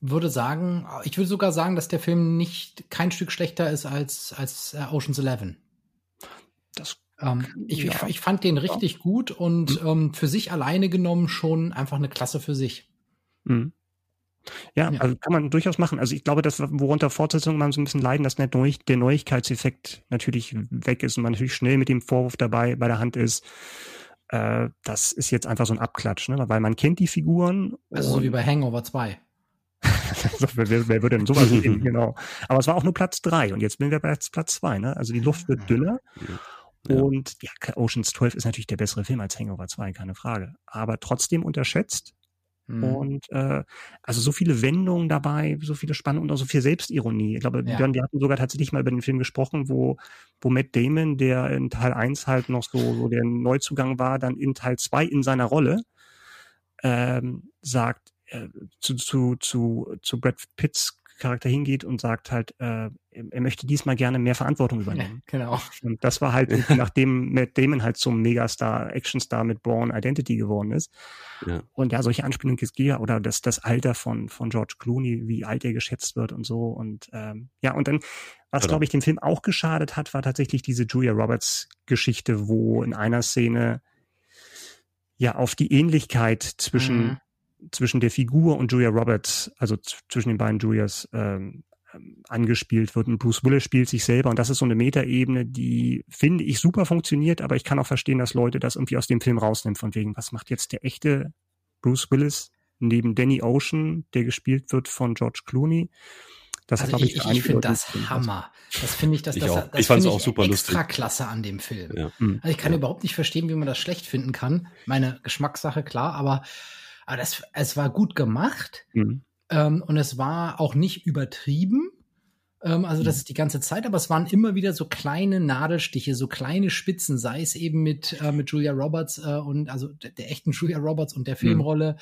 würde sagen, ich würde sogar sagen, dass der Film nicht kein Stück schlechter ist als, als äh, Ocean's Eleven. Das ähm, ich, ja. ich, ich, fand den richtig ja. gut und mhm. ähm, für sich alleine genommen schon einfach eine Klasse für sich. Mhm. Ja, ja, also kann man durchaus machen. Also ich glaube, dass worunter Fortsetzungen man so ein bisschen leiden, dass der, Neu der Neuigkeitseffekt natürlich weg ist und man natürlich schnell mit dem Vorwurf dabei bei der Hand ist äh, das ist jetzt einfach so ein Abklatsch, ne? weil man kennt die Figuren. Also so wie bei Hangover 2. wer, wer würde denn sowas nehmen? Genau. Aber es war auch nur Platz drei und jetzt bin wir bei Platz zwei. Ne? Also die Luft wird dünner. Ja. Und ja, Oceans 12 ist natürlich der bessere Film als Hangover 2, keine Frage. Aber trotzdem unterschätzt. Mhm. Und äh, also so viele Wendungen dabei, so viele Spannungen und auch so viel Selbstironie. Ich glaube, ja. wir, wir hatten sogar tatsächlich mal über den Film gesprochen, wo, wo Matt Damon, der in Teil 1 halt noch so, so der Neuzugang war, dann in Teil 2 in seiner Rolle ähm, sagt, äh, zu, zu, zu, zu Brad Pitts Charakter hingeht und sagt halt, äh, er möchte diesmal gerne mehr Verantwortung übernehmen. Genau. Und das war halt, nachdem Matt Damon halt zum Megastar, Actionstar mit Born Identity geworden ist. Ja. Und ja, solche Anspielungen gibt ja, oder das, das Alter von, von George Clooney, wie alt er geschätzt wird und so. Und ähm, ja, und dann, was genau. glaube ich dem Film auch geschadet hat, war tatsächlich diese Julia Roberts Geschichte, wo in einer Szene ja auf die Ähnlichkeit zwischen mhm zwischen der Figur und Julia Roberts, also zwischen den beiden Julias, ähm, ähm, angespielt wird. Und Bruce Willis spielt sich selber und das ist so eine Metaebene, die finde ich super funktioniert, aber ich kann auch verstehen, dass Leute das irgendwie aus dem Film rausnehmen, von wegen, was macht jetzt der echte Bruce Willis neben Danny Ocean, der gespielt wird von George Clooney. Das also ich, ich, ich finde das Hammer. Das finde ich, dass ich das, auch. das ich fand es auch super extra lustig. klasse an dem Film. Ja. Also ich kann ja. überhaupt nicht verstehen, wie man das schlecht finden kann. Meine Geschmackssache, klar, aber aber das, es war gut gemacht mhm. ähm, und es war auch nicht übertrieben. Ähm, also das mhm. ist die ganze Zeit, aber es waren immer wieder so kleine Nadelstiche, so kleine Spitzen, sei es eben mit, äh, mit Julia Roberts äh, und also der, der, echten Julia Roberts und der mhm. Filmrolle.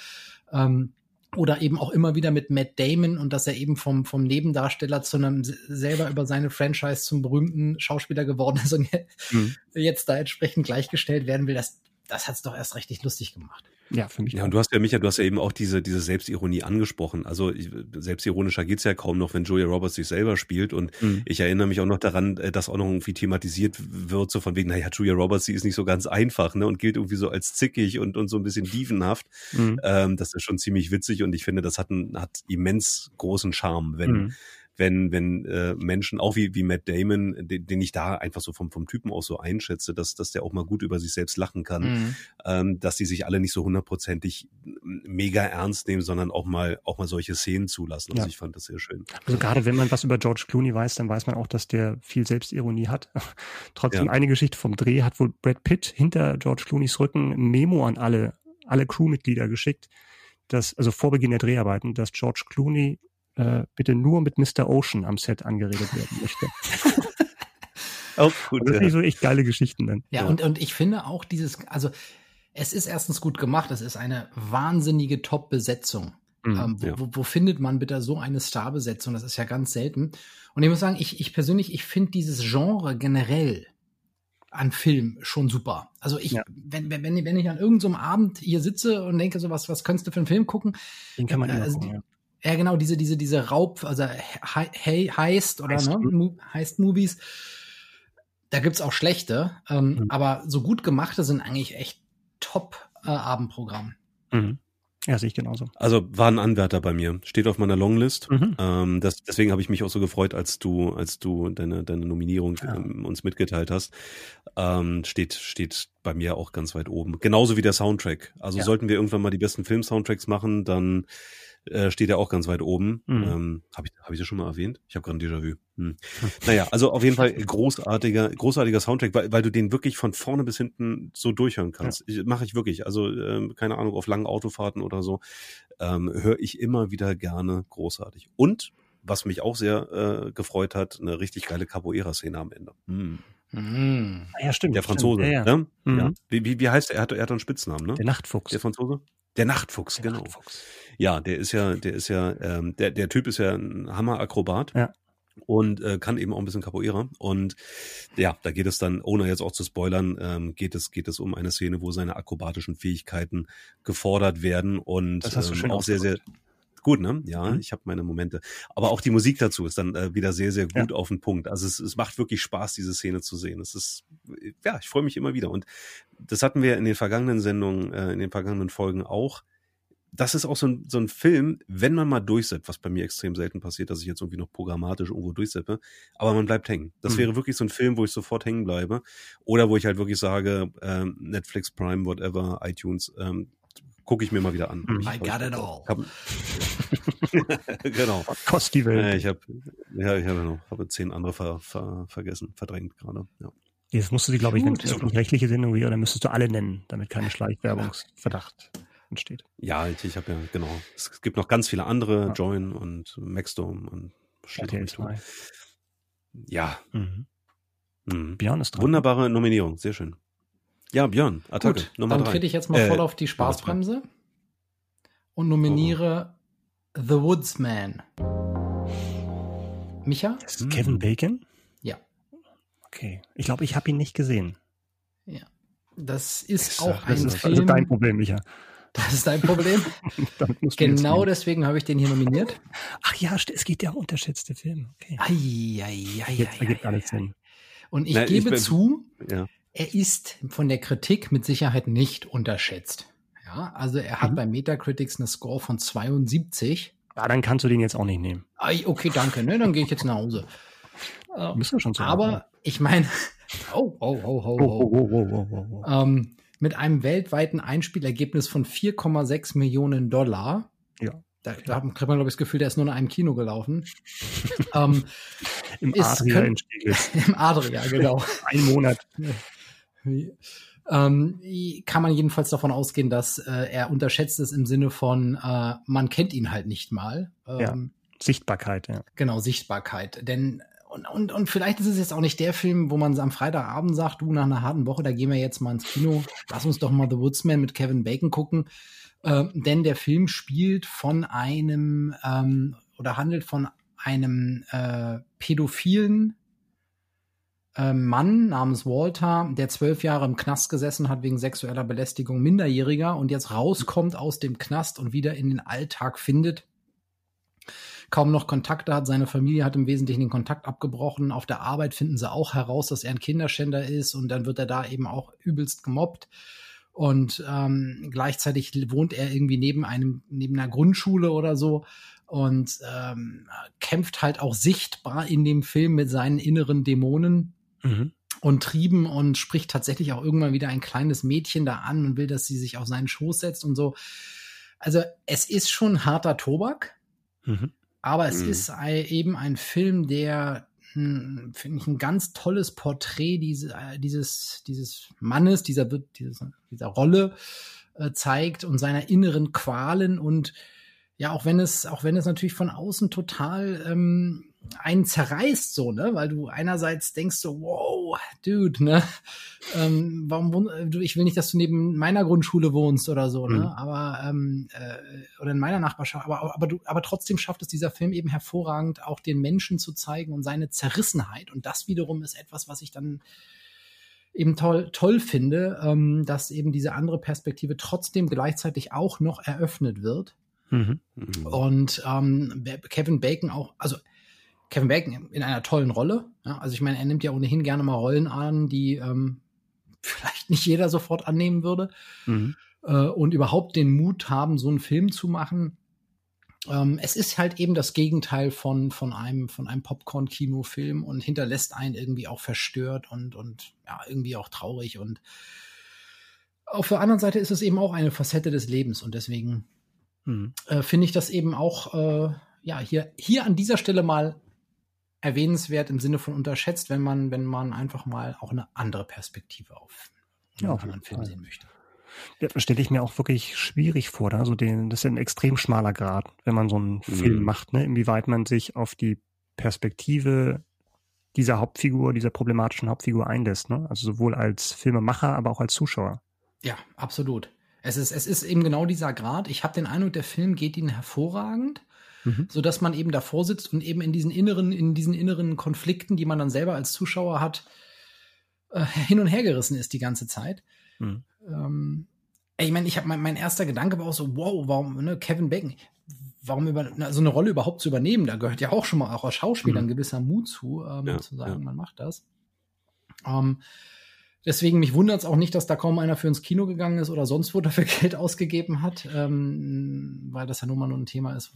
Mhm. Ähm, oder eben auch immer wieder mit Matt Damon und dass er eben vom, vom Nebendarsteller zu einem selber über seine Franchise zum berühmten Schauspieler geworden ist und mhm. jetzt da entsprechend gleichgestellt werden will, das, das hat es doch erst richtig lustig gemacht. Ja, für mich. Ja, und du hast ja, Micha, du hast ja eben auch diese, diese Selbstironie angesprochen. Also selbstironischer geht's ja kaum noch, wenn Julia Roberts sich selber spielt. Und mhm. ich erinnere mich auch noch daran, äh, dass auch noch irgendwie thematisiert wird, so von wegen, naja, Julia Roberts, die ist nicht so ganz einfach, ne? Und gilt irgendwie so als zickig und, und so ein bisschen dievenhaft. Mhm. Ähm, das ist schon ziemlich witzig und ich finde, das hat, ein, hat immens großen Charme, wenn, mhm wenn, wenn äh, Menschen, auch wie, wie Matt Damon, den, den ich da einfach so vom, vom Typen aus so einschätze, dass, dass der auch mal gut über sich selbst lachen kann, mhm. ähm, dass die sich alle nicht so hundertprozentig mega ernst nehmen, sondern auch mal, auch mal solche Szenen zulassen. Also ja. ich fand das sehr schön. Also gerade wenn man was über George Clooney weiß, dann weiß man auch, dass der viel Selbstironie hat. Trotzdem ja. eine Geschichte vom Dreh hat wohl Brad Pitt hinter George Clooneys Rücken ein Memo an alle, alle Crewmitglieder geschickt, dass, also vor Beginn der Dreharbeiten, dass George Clooney äh, bitte nur mit Mr. Ocean am Set angeredet werden möchte. auch gut. Also das sind so echt geile Geschichten dann. Ja, ja, Und, und ich finde auch dieses, also es ist erstens gut gemacht, es ist eine wahnsinnige Top-Besetzung. Mhm, ähm, wo, ja. wo, wo, findet man bitte so eine Starbesetzung? Das ist ja ganz selten. Und ich muss sagen, ich, ich persönlich, ich finde dieses Genre generell an Film schon super. Also ich, ja. wenn, wenn, wenn ich an irgendeinem so Abend hier sitze und denke, so was, was könntest du für einen Film gucken? Den kann man äh, also, gucken, ja. Ja, genau, diese, diese, diese Raub, also Hey Heist oder Heist, ne, Heist Movies. Da gibt's auch schlechte, ähm, mhm. aber so gut gemachte sind eigentlich echt top äh, Abendprogramm. Mhm. Ja, sehe ich genauso. Also war ein Anwärter bei mir, steht auf meiner Longlist. Mhm. Ähm, das, deswegen habe ich mich auch so gefreut, als du, als du deine, deine Nominierung ja. ähm, uns mitgeteilt hast. Ähm, steht, steht bei mir auch ganz weit oben. Genauso wie der Soundtrack. Also ja. sollten wir irgendwann mal die besten Film-Soundtracks machen, dann äh, steht er auch ganz weit oben. Mhm. Ähm, habe ich, hab ich das schon mal erwähnt? Ich habe gerade ein Déjà-vu. Hm. Naja, also auf jeden Fall großartiger, großartiger Soundtrack, weil, weil du den wirklich von vorne bis hinten so durchhören kannst. Ja. Mache ich wirklich. Also, ähm, keine Ahnung, auf langen Autofahrten oder so, ähm, höre ich immer wieder gerne großartig. Und was mich auch sehr äh, gefreut hat, eine richtig geile Capoeira-Szene am Ende. Hm. Mhm. Ja, stimmt. Der Franzose. Stimmt. Ja, ja. Ne? Mhm. ja. Wie, wie, wie heißt er? Er hat, er hat einen Spitznamen, ne? Der Nachtfuchs. Der Franzose? Der Nachtfuchs, der genau. Nachtfuchs. Ja, der ist ja, der ist ja, ähm, der, der Typ ist ja ein Hammerakrobat. Ja. Und äh, kann eben auch ein bisschen Capoeira. Und ja, da geht es dann, ohne jetzt auch zu spoilern, ähm, geht es geht es um eine Szene, wo seine akrobatischen Fähigkeiten gefordert werden und ähm, auch sehr sehr gut, ne? Ja, mhm. ich habe meine Momente. Aber auch die Musik dazu ist dann äh, wieder sehr, sehr gut ja. auf den Punkt. Also es, es macht wirklich Spaß, diese Szene zu sehen. Es ist, ja, ich freue mich immer wieder. Und das hatten wir in den vergangenen Sendungen, äh, in den vergangenen Folgen auch. Das ist auch so ein, so ein Film, wenn man mal durchsetzt, was bei mir extrem selten passiert, dass ich jetzt irgendwie noch programmatisch irgendwo durchseppe, aber man bleibt hängen. Das mhm. wäre wirklich so ein Film, wo ich sofort hängen bleibe. Oder wo ich halt wirklich sage, ähm, Netflix, Prime, whatever, iTunes, ähm, gucke ich mir mal wieder an. Mhm. I got it all. Hab, genau. Kostet die Welt. ich habe ja, ich habe noch, habe zehn andere ver, ver, vergessen, verdrängt gerade. Ja. Jetzt musst du die, glaube ich, es eine rechtliche Sendung dann müsstest du alle nennen, damit keine Schleichwerbungsverdacht entsteht. Ja, ich, ich habe ja, genau. Es gibt noch ganz viele andere, ja. Join und Maxdome und RTL 2. Ja. Mhm. Mhm. Björn ist dran. Wunderbare Nominierung, sehr schön. Ja, Björn, Attacke, Gut, Nummer dann trete ich jetzt mal äh, voll auf die Spaßbremse und nominiere oh. The Woodsman. Micha? Das ist Kevin Bacon? Ja. Okay. Ich glaube, ich habe ihn nicht gesehen. Ja. Das ist, das auch ein ist, Film. Das ist dein Problem, Micha. Das ist dein Problem. genau deswegen habe ich den hier nominiert. Ach ja, es geht ja um unterschätzte Filme. Okay. Ei, ei, ei, Jetzt ergibt alles Sinn. Und ich Na, gebe ich bin, zu, ja er ist von der Kritik mit Sicherheit nicht unterschätzt. Ja, also er hat mhm. bei Metacritics eine Score von 72. Ja, dann kannst du den jetzt auch nicht nehmen. Okay, danke, ne? Dann gehe ich jetzt nach Hause. Müssen wir schon so Aber machen. ich meine, oh, oh, oh, oh, oh. oh, oh, oh, oh ähm, mit einem weltweiten Einspielergebnis von 4,6 Millionen Dollar. Ja. Da, da kriegt man, glaube ich, das Gefühl, der ist nur in einem Kino gelaufen. ähm, Im Adria können, in Im Adria, genau. Ein Monat. Ähm, kann man jedenfalls davon ausgehen, dass äh, er unterschätzt ist im Sinne von, äh, man kennt ihn halt nicht mal. Ähm, ja, Sichtbarkeit, ja. Genau, Sichtbarkeit. Denn und, und, und vielleicht ist es jetzt auch nicht der Film, wo man am Freitagabend sagt, du, nach einer harten Woche, da gehen wir jetzt mal ins Kino, lass uns doch mal The Woodsman mit Kevin Bacon gucken. Ähm, denn der Film spielt von einem ähm, oder handelt von einem äh, pädophilen äh, Mann namens Walter, der zwölf Jahre im Knast gesessen hat wegen sexueller Belästigung Minderjähriger und jetzt rauskommt aus dem Knast und wieder in den Alltag findet. Kaum noch Kontakte hat, seine Familie hat im Wesentlichen den Kontakt abgebrochen. Auf der Arbeit finden sie auch heraus, dass er ein Kinderschänder ist und dann wird er da eben auch übelst gemobbt. Und ähm, gleichzeitig wohnt er irgendwie neben einem, neben einer Grundschule oder so und ähm, kämpft halt auch sichtbar in dem Film mit seinen inneren Dämonen mhm. und Trieben und spricht tatsächlich auch irgendwann wieder ein kleines Mädchen da an und will, dass sie sich auf seinen Schoß setzt und so. Also es ist schon harter Tobak, mhm. aber es mhm. ist eben ein Film, der finde ich ein ganz tolles Porträt diese, äh, dieses dieses Mannes, dieser dieses, dieser Rolle äh, zeigt und seiner inneren Qualen und ja, auch wenn es, auch wenn es natürlich von außen total ähm, einen zerreißt, so, ne? Weil du einerseits denkst so, wow, Dude, ne? Ähm, warum du, ich will nicht, dass du neben meiner Grundschule wohnst oder so, ne? Mhm. Aber ähm, äh, oder in meiner Nachbarschaft, aber, aber du, aber trotzdem schafft es dieser Film eben hervorragend, auch den Menschen zu zeigen und seine Zerrissenheit. Und das wiederum ist etwas, was ich dann eben toll, toll finde, ähm, dass eben diese andere Perspektive trotzdem gleichzeitig auch noch eröffnet wird. Mhm. Und ähm, Kevin Bacon auch, also Kevin Bacon in einer tollen Rolle. Ja, also ich meine, er nimmt ja ohnehin gerne mal Rollen an, die ähm, vielleicht nicht jeder sofort annehmen würde. Mhm. äh, und überhaupt den Mut haben, so einen Film zu machen. Ähm, es ist halt eben das Gegenteil von, von einem, von einem Popcorn-Kinofilm und hinterlässt einen irgendwie auch verstört und, und ja, irgendwie auch traurig. Und auf der anderen Seite ist es eben auch eine Facette des Lebens und deswegen hm. äh, finde ich das eben auch äh, ja hier, hier an dieser Stelle mal erwähnenswert im Sinne von unterschätzt, wenn man, wenn man einfach mal auch eine andere Perspektive auf einen ja, anderen Film sehen möchte. Ja, stelle ich mir auch wirklich schwierig vor, da so den, das ist ein extrem schmaler Grad, wenn man so einen mhm. Film macht, ne? Inwieweit man sich auf die Perspektive dieser Hauptfigur, dieser problematischen Hauptfigur einlässt, ne? Also sowohl als Filmemacher, aber auch als Zuschauer. Ja, absolut. Es ist, es ist eben genau dieser Grad. Ich habe den Eindruck, der Film geht ihnen hervorragend, mhm. so dass man eben davor sitzt und eben in diesen inneren, in diesen inneren Konflikten, die man dann selber als Zuschauer hat, äh, hin und her gerissen ist die ganze Zeit. Mhm. Ähm, ich meine, ich habe mein, mein erster Gedanke war auch so, wow, warum, ne, Kevin Bacon, warum über, na, so eine Rolle überhaupt zu übernehmen? Da gehört ja auch schon mal auch als Schauspieler mhm. ein gewisser Mut zu, ähm, ja, zu sagen, ja. man macht das. Ähm, deswegen mich wundert es auch nicht, dass da kaum einer für ins Kino gegangen ist oder sonst wo dafür Geld ausgegeben hat, ähm, weil das ja nun mal nur ein Thema ist.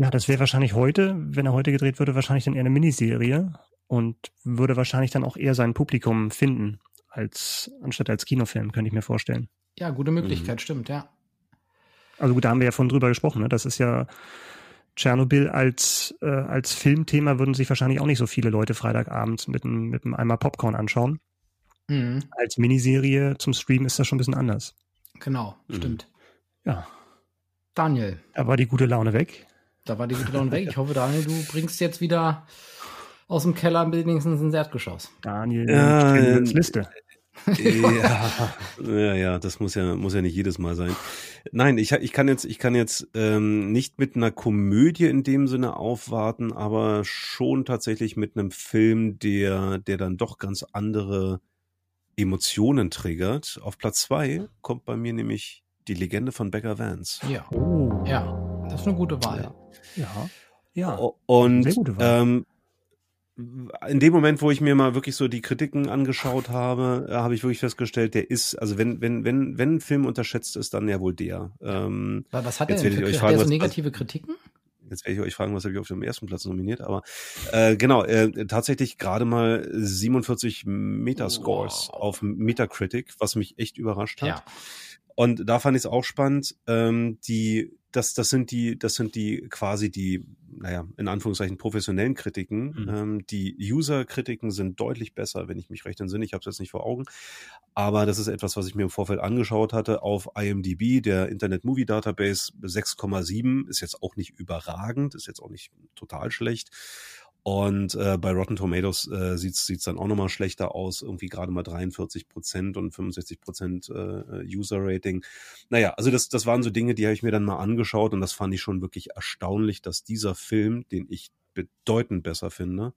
Ja, das wäre wahrscheinlich heute, wenn er heute gedreht würde, wahrscheinlich dann eher eine Miniserie und würde wahrscheinlich dann auch eher sein Publikum finden als anstatt als Kinofilm, könnte ich mir vorstellen. Ja, gute Möglichkeit, mhm. stimmt, ja. Also gut, da haben wir ja von drüber gesprochen, ne? Das ist ja Tschernobyl als, äh, als Filmthema würden sich wahrscheinlich auch nicht so viele Leute Freitagabend mit einem mit einem Eimer Popcorn anschauen. Mhm. Als Miniserie zum Stream ist das schon ein bisschen anders. Genau, mhm. stimmt. Ja. Daniel. Da war die gute Laune weg. Da war die gute Laune weg. Ich hoffe, Daniel, du bringst jetzt wieder aus dem Keller wenigstens ins Erdgeschoss. Daniel, ja, äh, Liste. ja, ja, ja, das muss ja, muss ja nicht jedes Mal sein. Nein, ich, ich kann jetzt, ich kann jetzt ähm, nicht mit einer Komödie in dem Sinne aufwarten, aber schon tatsächlich mit einem Film, der, der dann doch ganz andere Emotionen triggert. Auf Platz zwei kommt bei mir nämlich die Legende von Becker Vance. Ja, oh. ja, das ist eine gute Wahl. Ja, ja, und ähm, in dem Moment, wo ich mir mal wirklich so die Kritiken angeschaut habe, äh, habe ich wirklich festgestellt, der ist, also wenn, wenn, wenn, wenn ein Film unterschätzt ist, dann ja wohl der. Ähm, was hat er denn? Für, fragen, hat er so negative was, Kritiken? Jetzt werde ich euch fragen, was habe ich auf dem ersten Platz nominiert, aber äh, genau, äh, tatsächlich gerade mal 47 Metascores wow. auf Metacritic, was mich echt überrascht hat. Ja. Und da fand ich es auch spannend. Ähm, die, das, das sind die, das sind die quasi die, naja, in Anführungszeichen professionellen Kritiken. Mhm. Ähm, die User-Kritiken sind deutlich besser, wenn ich mich recht entsinne. Ich habe es jetzt nicht vor Augen. Aber das ist etwas, was ich mir im Vorfeld angeschaut hatte. Auf IMDb, der Internet Movie Database 6,7 ist jetzt auch nicht überragend, ist jetzt auch nicht total schlecht. Und äh, bei Rotten Tomatoes äh, sieht es dann auch nochmal schlechter aus, irgendwie gerade mal 43 Prozent und 65 Prozent äh, User-Rating. Naja, also das, das waren so Dinge, die habe ich mir dann mal angeschaut und das fand ich schon wirklich erstaunlich, dass dieser Film, den ich bedeutend besser finde,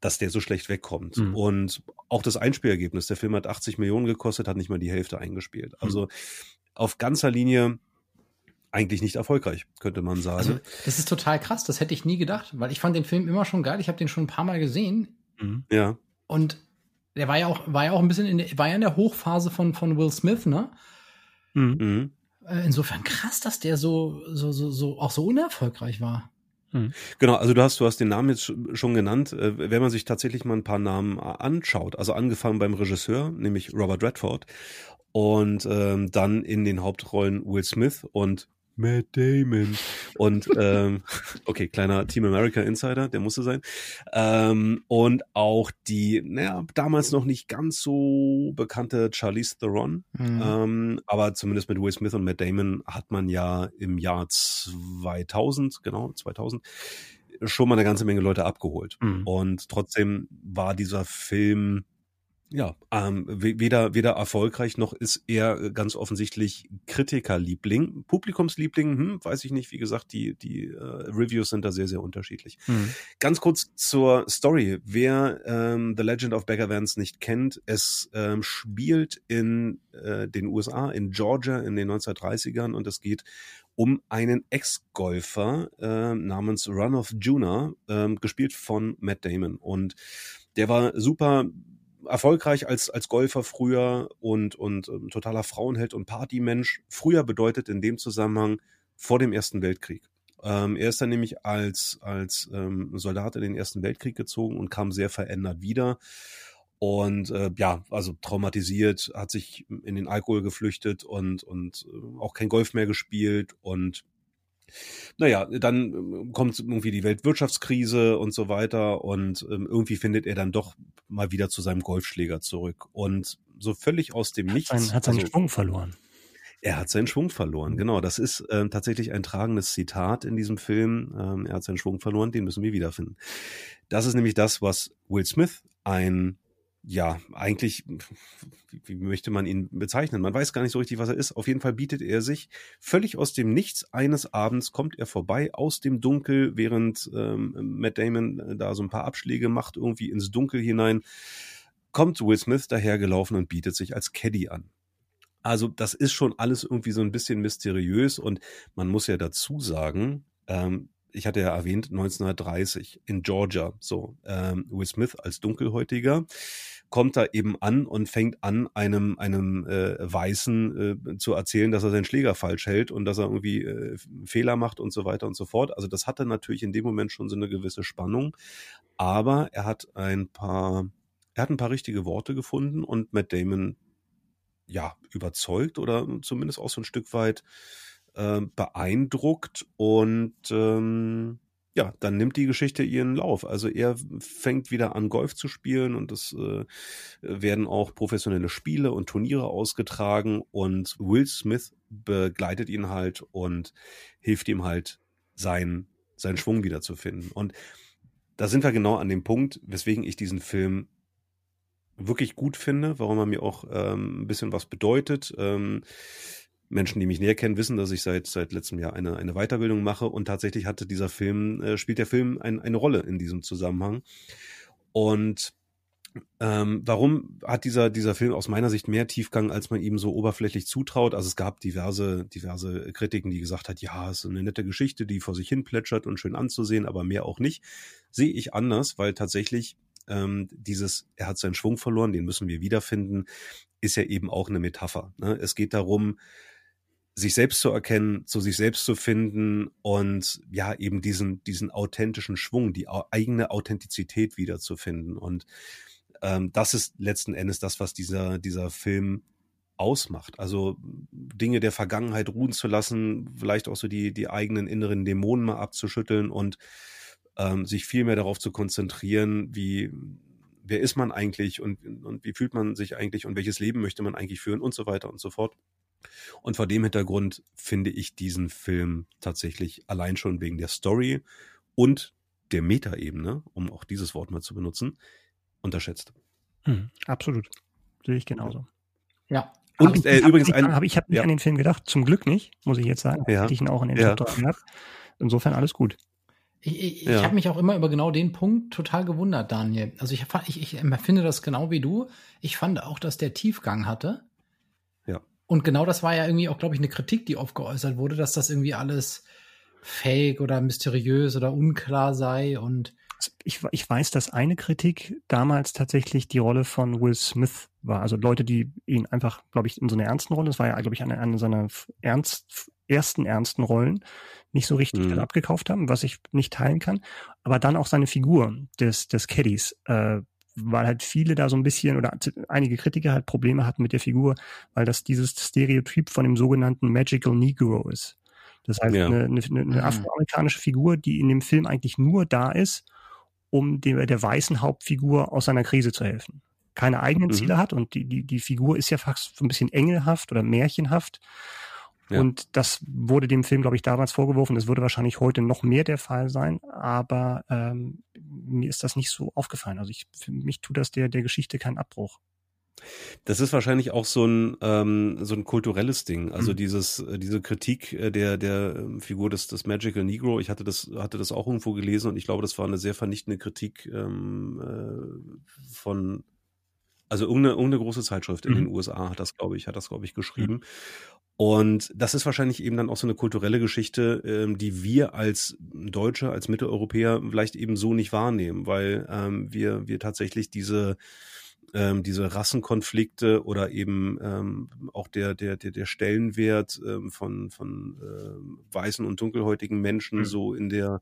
dass der so schlecht wegkommt. Mhm. Und auch das Einspielergebnis, der Film hat 80 Millionen gekostet, hat nicht mal die Hälfte eingespielt. Also mhm. auf ganzer Linie eigentlich nicht erfolgreich, könnte man sagen. Also, das ist total krass, das hätte ich nie gedacht, weil ich fand den Film immer schon geil. Ich habe den schon ein paar Mal gesehen. Mhm. Ja. Und der war ja auch, war ja auch ein bisschen in der, war ja in der Hochphase von, von Will Smith, ne? Mhm. mhm. Äh, insofern krass, dass der so, so, so, so, auch so unerfolgreich war. Mhm. Genau, also du hast, du hast den Namen jetzt schon genannt. Äh, wenn man sich tatsächlich mal ein paar Namen anschaut, also angefangen beim Regisseur, nämlich Robert Redford, und ähm, dann in den Hauptrollen Will Smith und Matt Damon. Und ähm, okay, kleiner Team America Insider, der musste sein. Ähm, und auch die, naja, damals noch nicht ganz so bekannte Charlize Theron. Mhm. Ähm, aber zumindest mit Will Smith und Matt Damon hat man ja im Jahr 2000, genau, 2000, schon mal eine ganze Menge Leute abgeholt. Mhm. Und trotzdem war dieser Film ja, ähm, weder, weder erfolgreich noch ist er äh, ganz offensichtlich Kritikerliebling. Publikumsliebling, hm, weiß ich nicht. Wie gesagt, die, die äh, Reviews sind da sehr, sehr unterschiedlich. Mhm. Ganz kurz zur Story. Wer ähm, The Legend of Beggar Vance nicht kennt, es ähm, spielt in äh, den USA, in Georgia in den 1930ern und es geht um einen Ex-Golfer äh, namens Run of Juna, äh, gespielt von Matt Damon. Und der war super erfolgreich als, als Golfer früher und, und ähm, totaler Frauenheld und Partymensch. Früher bedeutet in dem Zusammenhang vor dem Ersten Weltkrieg. Ähm, er ist dann nämlich als, als ähm, Soldat in den Ersten Weltkrieg gezogen und kam sehr verändert wieder. Und äh, ja, also traumatisiert, hat sich in den Alkohol geflüchtet und, und äh, auch kein Golf mehr gespielt und naja, dann ähm, kommt irgendwie die Weltwirtschaftskrise und so weiter und ähm, irgendwie findet er dann doch mal wieder zu seinem Golfschläger zurück und so völlig aus dem Nichts. Hat, sein, hat seinen also, Schwung verloren. Er hat seinen Schwung verloren, mhm. genau. Das ist äh, tatsächlich ein tragendes Zitat in diesem Film. Ähm, er hat seinen Schwung verloren, den müssen wir wiederfinden. Das ist nämlich das, was Will Smith, ein ja, eigentlich, wie möchte man ihn bezeichnen? Man weiß gar nicht so richtig, was er ist. Auf jeden Fall bietet er sich völlig aus dem Nichts. Eines Abends kommt er vorbei aus dem Dunkel, während ähm, Matt Damon äh, da so ein paar Abschläge macht, irgendwie ins Dunkel hinein. Kommt Will Smith dahergelaufen und bietet sich als Caddy an. Also das ist schon alles irgendwie so ein bisschen mysteriös und man muss ja dazu sagen, ähm, ich hatte ja erwähnt, 1930 in Georgia, so, ähm, Will Smith als Dunkelhäutiger kommt da eben an und fängt an, einem, einem äh, Weißen äh, zu erzählen, dass er seinen Schläger falsch hält und dass er irgendwie äh, Fehler macht und so weiter und so fort. Also das hatte natürlich in dem Moment schon so eine gewisse Spannung. Aber er hat ein paar, er hat ein paar richtige Worte gefunden und Matt Damon ja überzeugt oder zumindest auch so ein Stück weit äh, beeindruckt und ähm, ja, dann nimmt die Geschichte ihren Lauf. Also er fängt wieder an, Golf zu spielen und es äh, werden auch professionelle Spiele und Turniere ausgetragen und Will Smith begleitet ihn halt und hilft ihm halt, seinen, seinen Schwung wiederzufinden. Und da sind wir genau an dem Punkt, weswegen ich diesen Film wirklich gut finde, warum er mir auch ähm, ein bisschen was bedeutet. Ähm, Menschen, die mich näher kennen, wissen, dass ich seit seit letztem Jahr eine eine Weiterbildung mache und tatsächlich hatte dieser Film äh, spielt der Film ein, eine Rolle in diesem Zusammenhang. Und ähm, warum hat dieser dieser Film aus meiner Sicht mehr Tiefgang, als man ihm so oberflächlich zutraut? Also es gab diverse diverse Kritiken, die gesagt hat, ja, es ist eine nette Geschichte, die vor sich hin plätschert und schön anzusehen, aber mehr auch nicht. Sehe ich anders, weil tatsächlich ähm, dieses, er hat seinen Schwung verloren, den müssen wir wiederfinden, ist ja eben auch eine Metapher. Ne? Es geht darum, sich selbst zu erkennen, zu sich selbst zu finden und ja, eben diesen, diesen authentischen Schwung, die eigene Authentizität wiederzufinden. Und ähm, das ist letzten Endes das, was dieser, dieser Film ausmacht. Also Dinge der Vergangenheit ruhen zu lassen, vielleicht auch so die, die eigenen inneren Dämonen mal abzuschütteln und ähm, sich viel mehr darauf zu konzentrieren, wie wer ist man eigentlich und, und wie fühlt man sich eigentlich und welches Leben möchte man eigentlich führen und so weiter und so fort. Und vor dem Hintergrund finde ich diesen Film tatsächlich allein schon wegen der Story und der Metaebene, um auch dieses Wort mal zu benutzen, unterschätzt. Hm, absolut. Sehe ich genauso. Ja. Und ich, äh, übrigens ein. Hab, ich habe nicht ja. an den Film gedacht, zum Glück nicht, muss ich jetzt sagen. Ja. Hätte ich ihn auch in den ja. Top gehabt. Insofern alles gut. Ich, ich, ja. ich habe mich auch immer über genau den Punkt total gewundert, Daniel. Also ich, ich, ich empfinde das genau wie du. Ich fand auch, dass der Tiefgang hatte. Und genau das war ja irgendwie auch, glaube ich, eine Kritik, die oft geäußert wurde, dass das irgendwie alles fake oder mysteriös oder unklar sei und ich, ich weiß, dass eine Kritik damals tatsächlich die Rolle von Will Smith war. Also Leute, die ihn einfach, glaube ich, in so einer ernsten Rolle, das war ja, glaube ich, eine, eine seiner ernst, ersten ernsten Rollen, nicht so richtig mhm. abgekauft haben, was ich nicht teilen kann. Aber dann auch seine Figur des, des Caddies äh, weil halt viele da so ein bisschen oder einige Kritiker halt Probleme hatten mit der Figur, weil das dieses Stereotyp von dem sogenannten Magical Negro ist. Das heißt, ja. eine, eine, eine mhm. afroamerikanische Figur, die in dem Film eigentlich nur da ist, um dem, der weißen Hauptfigur aus seiner Krise zu helfen. Keine eigenen mhm. Ziele hat und die, die, die Figur ist ja fast so ein bisschen engelhaft oder märchenhaft ja. Und das wurde dem Film, glaube ich, damals vorgeworfen. Das würde wahrscheinlich heute noch mehr der Fall sein, aber ähm, mir ist das nicht so aufgefallen. Also ich, für mich tut das der, der Geschichte keinen Abbruch. Das ist wahrscheinlich auch so ein ähm, so ein kulturelles Ding. Also mhm. dieses äh, diese Kritik äh, der der ähm, Figur des des Magical Negro. Ich hatte das hatte das auch irgendwo gelesen und ich glaube, das war eine sehr vernichtende Kritik ähm, äh, von also irgendeine, irgendeine große Zeitschrift in mhm. den USA hat das glaube ich hat das glaube ich geschrieben. Mhm. Und das ist wahrscheinlich eben dann auch so eine kulturelle Geschichte, ähm, die wir als Deutsche, als Mitteleuropäer vielleicht eben so nicht wahrnehmen, weil ähm, wir, wir tatsächlich diese ähm, diese Rassenkonflikte oder eben ähm, auch der, der, der, der Stellenwert ähm, von, von äh, weißen und dunkelhäutigen Menschen mhm. so in der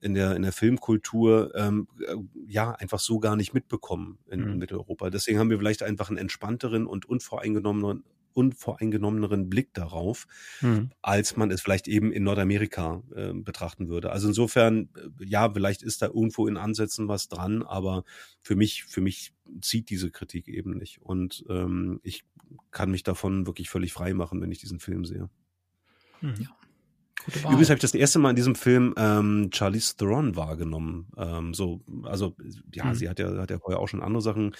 in der in der Filmkultur ähm, äh, ja einfach so gar nicht mitbekommen in, mhm. in Mitteleuropa. Deswegen haben wir vielleicht einfach einen entspannteren und unvoreingenommenen unvoreingenommeneren Blick darauf, mhm. als man es vielleicht eben in Nordamerika äh, betrachten würde. Also insofern, äh, ja, vielleicht ist da irgendwo in Ansätzen was dran, aber für mich, für mich zieht diese Kritik eben nicht. Und ähm, ich kann mich davon wirklich völlig frei machen, wenn ich diesen Film sehe. Mhm. Ja. Übrigens habe ich das erste Mal in diesem Film ähm, Charlize Theron wahrgenommen. Ähm, so, also ja, mhm. sie hat ja hat ja vorher auch schon andere Sachen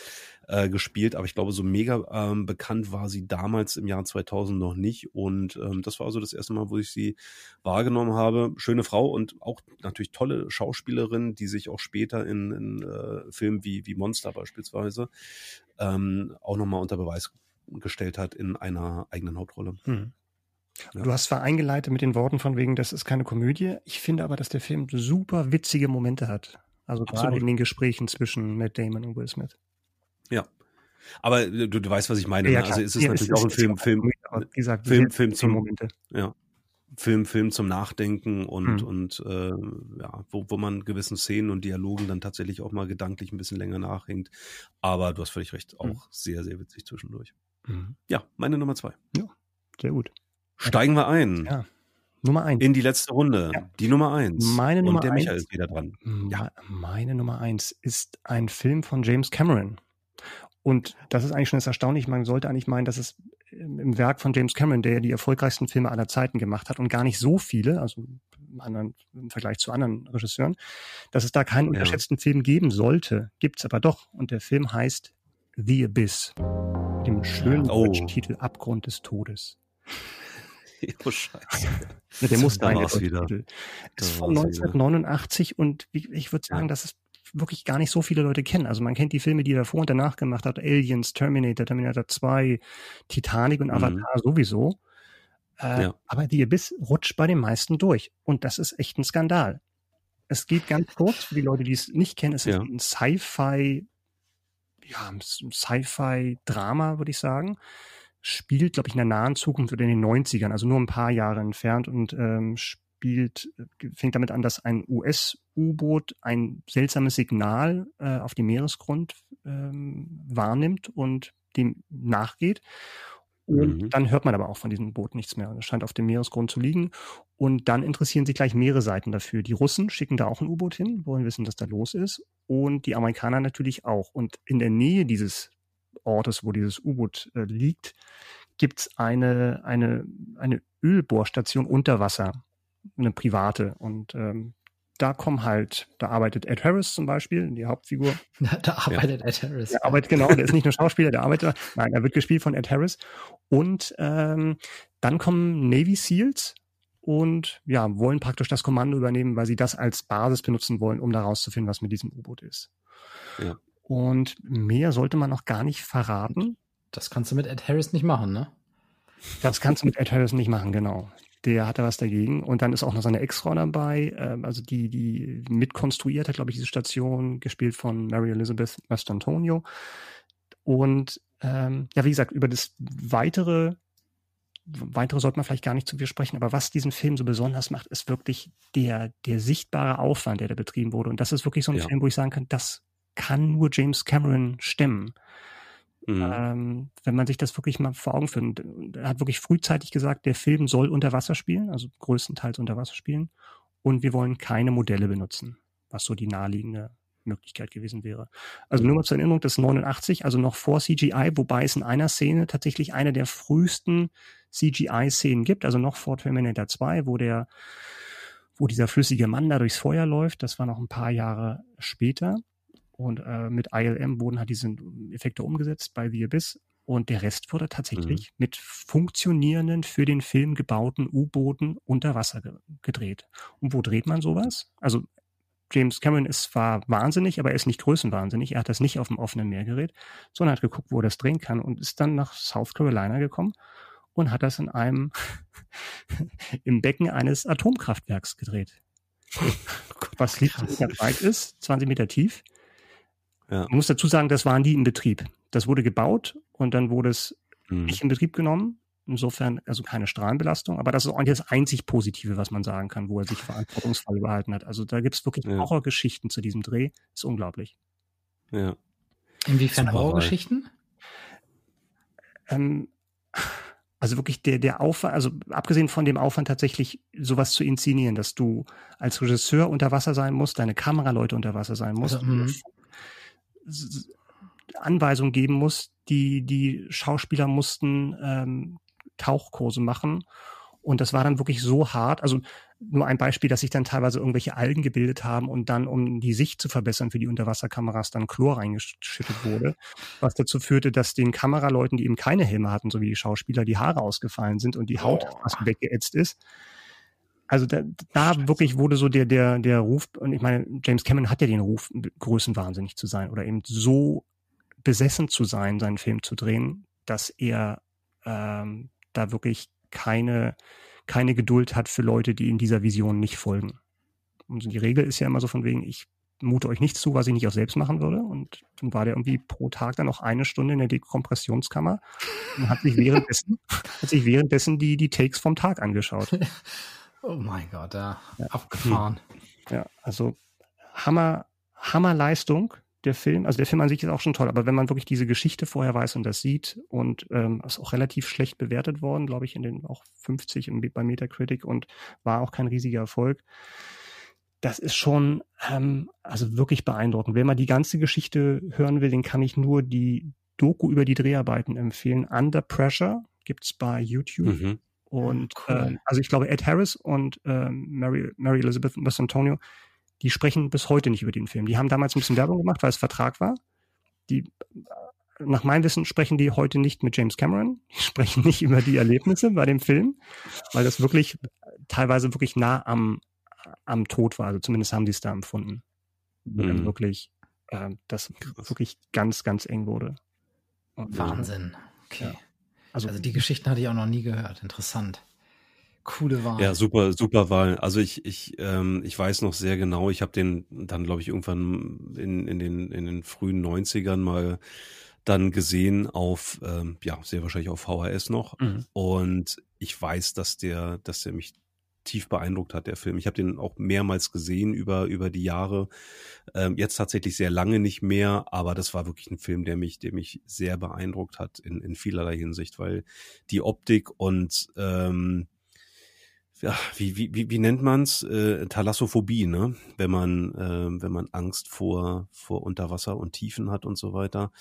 äh, gespielt, aber ich glaube, so mega ähm, bekannt war sie damals im Jahr 2000 noch nicht. Und ähm, das war also das erste Mal, wo ich sie wahrgenommen habe. Schöne Frau und auch natürlich tolle Schauspielerin, die sich auch später in, in äh, Filmen wie wie Monster beispielsweise ähm, auch nochmal unter Beweis gestellt hat in einer eigenen Hauptrolle. Mhm. Ja. Du hast zwar eingeleitet mit den Worten von wegen, das ist keine Komödie. Ich finde aber, dass der Film super witzige Momente hat. Also Absolut. gerade in den Gesprächen zwischen Matt Damon und Will Smith. Ja. Aber du, du weißt, was ich meine. Ja, ne? also ist es ja, natürlich ist, auch ein Film, Film, wie gesagt, Film, Film zum Momente. Ja. Film, Film zum Nachdenken und, hm. und äh, ja, wo, wo man gewissen Szenen und Dialogen dann tatsächlich auch mal gedanklich ein bisschen länger nachhängt. Aber du hast völlig recht, auch hm. sehr, sehr witzig zwischendurch. Hm. Ja, meine Nummer zwei. Ja, sehr gut. Steigen wir ein. Ja. Nummer eins. In die letzte Runde. Ja. Die Nummer eins. Meine Nummer Und der eins, Michael ist wieder dran. Ja. Meine Nummer eins ist ein Film von James Cameron. Und das ist eigentlich schon das Erstaunliche. Man sollte eigentlich meinen, dass es im Werk von James Cameron, der ja die erfolgreichsten Filme aller Zeiten gemacht hat und gar nicht so viele, also im, anderen, im Vergleich zu anderen Regisseuren, dass es da keinen ja. unterschätzten Film geben sollte. Gibt's aber doch. Und der Film heißt The Abyss. Mit dem schönen oh. deutschen Titel Abgrund des Todes. oh, scheiße. Ja, der muss da wieder. Das ist von 1989 wieder. und ich würde sagen, dass es wirklich gar nicht so viele Leute kennen. Also man kennt die Filme, die er davor und danach gemacht hat. Aliens, Terminator, Terminator 2, Titanic und mhm. Avatar mhm. sowieso. Äh, ja. Aber die Abyss rutscht bei den meisten durch. Und das ist echt ein Skandal. Es geht ganz kurz, für die Leute, die es nicht kennen, es ja. ist ein Sci-Fi, ja, ein Sci-Fi-Drama, würde ich sagen spielt, glaube ich, in der nahen Zukunft oder in den 90ern, also nur ein paar Jahre entfernt und ähm, spielt, fängt damit an, dass ein US-U-Boot ein seltsames Signal äh, auf dem Meeresgrund ähm, wahrnimmt und dem nachgeht. Und mhm. dann hört man aber auch von diesem Boot nichts mehr. Es scheint auf dem Meeresgrund zu liegen. Und dann interessieren sich gleich mehrere Seiten dafür. Die Russen schicken da auch ein U-Boot hin, wollen wissen, was da los ist. Und die Amerikaner natürlich auch. Und in der Nähe dieses Ortes, wo dieses U-Boot äh, liegt, gibt es eine, eine, eine Ölbohrstation unter Wasser, eine private. Und ähm, da kommen halt, da arbeitet Ed Harris zum Beispiel, die Hauptfigur. da arbeitet ja. Ed Harris. Der arbeitet, genau, der ist nicht nur Schauspieler, der arbeitet, nein, er wird gespielt von Ed Harris. Und ähm, dann kommen Navy SEALs und ja, wollen praktisch das Kommando übernehmen, weil sie das als Basis benutzen wollen, um da rauszufinden, was mit diesem U-Boot ist. Ja. Und mehr sollte man noch gar nicht verraten. Das kannst du mit Ed Harris nicht machen, ne? Das kannst du mit Ed Harris nicht machen, genau. Der hat da was dagegen. Und dann ist auch noch seine Ex-Frau dabei, ähm, also die, die mitkonstruiert hat, glaube ich, diese Station, gespielt von Mary Elizabeth Mastantonio. Und ähm, ja, wie gesagt, über das weitere, weitere sollte man vielleicht gar nicht zu viel sprechen, aber was diesen Film so besonders macht, ist wirklich der, der sichtbare Aufwand, der da betrieben wurde. Und das ist wirklich so ein ja. Film, wo ich sagen kann, das kann nur James Cameron stemmen. Mhm. Ähm, wenn man sich das wirklich mal vor Augen führt. Er hat wirklich frühzeitig gesagt, der Film soll unter Wasser spielen, also größtenteils unter Wasser spielen. Und wir wollen keine Modelle benutzen, was so die naheliegende Möglichkeit gewesen wäre. Also nur mal zur Erinnerung, das ist 89, also noch vor CGI, wobei es in einer Szene tatsächlich eine der frühesten CGI-Szenen gibt, also noch vor Terminator 2, wo der, wo dieser flüssige Mann da durchs Feuer läuft. Das war noch ein paar Jahre später. Und äh, mit ILM wurden halt diese Effekte umgesetzt bei The Abyss. Und der Rest wurde tatsächlich mhm. mit funktionierenden, für den Film gebauten U-Booten unter Wasser ge gedreht. Und wo dreht man sowas? Also James Cameron ist zwar wahnsinnig, aber er ist nicht größenwahnsinnig. Er hat das nicht auf dem offenen Meer gedreht, sondern hat geguckt, wo er das drehen kann und ist dann nach South Carolina gekommen und hat das in einem im Becken eines Atomkraftwerks gedreht. Was nicht Meter breit ist, 20 Meter tief. Ja. Man muss dazu sagen, das waren die in Betrieb. das wurde gebaut und dann wurde es mhm. nicht in Betrieb genommen. Insofern, also keine Strahlenbelastung, aber das ist eigentlich das einzig Positive, was man sagen kann, wo er sich verantwortungsvoll überhalten hat. Also da gibt es wirklich ja. Horrorgeschichten zu diesem Dreh. Ist unglaublich. Ja. Inwiefern Horrorgeschichten? Ähm, also wirklich der, der Aufwand, also abgesehen von dem Aufwand tatsächlich sowas zu inszenieren, dass du als Regisseur unter Wasser sein musst, deine Kameraleute unter Wasser sein musst, also, mhm. Anweisungen geben musst, die, die Schauspieler mussten ähm, Tauchkurse machen und das war dann wirklich so hart. Also nur ein Beispiel, dass sich dann teilweise irgendwelche Algen gebildet haben und dann, um die Sicht zu verbessern für die Unterwasserkameras, dann Chlor reingeschüttet wurde, was dazu führte, dass den Kameraleuten, die eben keine Helme hatten, so wie die Schauspieler, die Haare ausgefallen sind und die Haut oh. fast weggeätzt ist. Also da, da wirklich wurde so der, der, der Ruf, und ich meine, James Cameron hat ja den Ruf, größenwahnsinnig zu sein oder eben so besessen zu sein, seinen Film zu drehen, dass er ähm, da wirklich keine, keine Geduld hat für Leute, die in dieser Vision nicht folgen. Und die Regel ist ja immer so von wegen, ich mute euch nichts zu, was ich nicht auch selbst machen würde. Und dann war der irgendwie pro Tag dann noch eine Stunde in der Dekompressionskammer und hat sich währenddessen, hat sich währenddessen die, die Takes vom Tag angeschaut. Oh mein Gott, ja. ja. Abgefahren. Ja, also Hammer, Hammerleistung der Film, also der Film an sich ist auch schon toll, aber wenn man wirklich diese Geschichte vorher weiß und das sieht und ähm, ist auch relativ schlecht bewertet worden, glaube ich, in den auch 50 bei Metacritic und war auch kein riesiger Erfolg. Das ist schon ähm, also wirklich beeindruckend. Wenn man die ganze Geschichte hören will, den kann ich nur die Doku über die Dreharbeiten empfehlen. Under Pressure gibt's bei YouTube. Mhm. Und cool. ähm, also ich glaube, Ed Harris und ähm, Mary, Mary Elizabeth Antonio die sprechen bis heute nicht über den Film. Die haben damals ein bisschen Werbung gemacht, weil es Vertrag war. Die, nach meinem Wissen sprechen die heute nicht mit James Cameron. Die sprechen nicht über die Erlebnisse bei dem Film, weil das wirklich teilweise wirklich nah am, am Tod war. Also zumindest haben die es da empfunden. Mhm. wirklich, äh, das wirklich ganz, ganz eng wurde. Und, Wahnsinn. Okay. Ja. Also, also die Geschichten hatte ich auch noch nie gehört. Interessant. Coole Wahl. Ja, super, super Wahl. Also ich, ich, ähm, ich weiß noch sehr genau, ich habe den dann, glaube ich, irgendwann in, in, den, in den frühen 90ern mal dann gesehen auf, ähm, ja, sehr wahrscheinlich auf VHS noch. Mhm. Und ich weiß, dass der, dass der mich tief beeindruckt hat, der Film. Ich habe den auch mehrmals gesehen über, über die Jahre. Ähm, jetzt tatsächlich sehr lange nicht mehr, aber das war wirklich ein Film, der mich, der mich sehr beeindruckt hat in, in vielerlei Hinsicht, weil die Optik und ähm, ja, wie, wie, wie, wie nennt man's? Äh, Thalassophobie, ne? Wenn man, äh, wenn man Angst vor, vor Unterwasser und Tiefen hat und so weiter.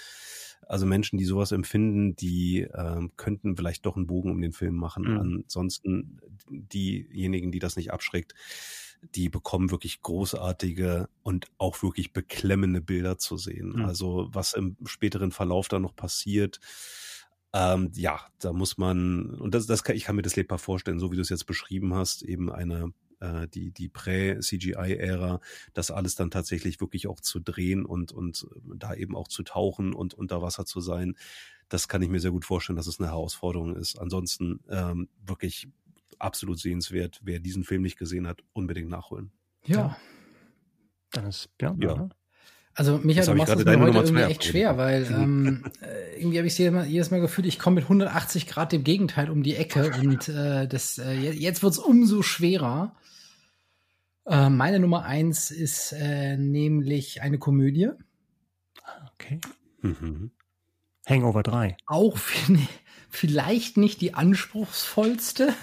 Also Menschen, die sowas empfinden, die äh, könnten vielleicht doch einen Bogen um den Film machen. Mhm. Ansonsten diejenigen, die das nicht abschreckt, die bekommen wirklich großartige und auch wirklich beklemmende Bilder zu sehen. Mhm. Also was im späteren Verlauf da noch passiert, ähm, ja, da muss man, und das, das kann, ich kann mir das lebbar vorstellen, so wie du es jetzt beschrieben hast, eben eine, äh, die, die Prä-CGI-Ära, das alles dann tatsächlich wirklich auch zu drehen und, und da eben auch zu tauchen und unter Wasser zu sein. Das kann ich mir sehr gut vorstellen, dass es eine Herausforderung ist. Ansonsten ähm, wirklich absolut sehenswert. Wer diesen Film nicht gesehen hat, unbedingt nachholen. Ja. Dann ist ja. ja. Also Michael, du machst es mir heute irgendwie echt schwer, weil ähm, äh, irgendwie habe ich jedes Mal, jedes Mal gefühlt, ich komme mit 180 Grad dem Gegenteil um die Ecke und äh, das, äh, jetzt wird's umso schwerer. Äh, meine Nummer eins ist äh, nämlich eine Komödie. Okay. Mhm. Hangover 3. Auch vielleicht nicht die anspruchsvollste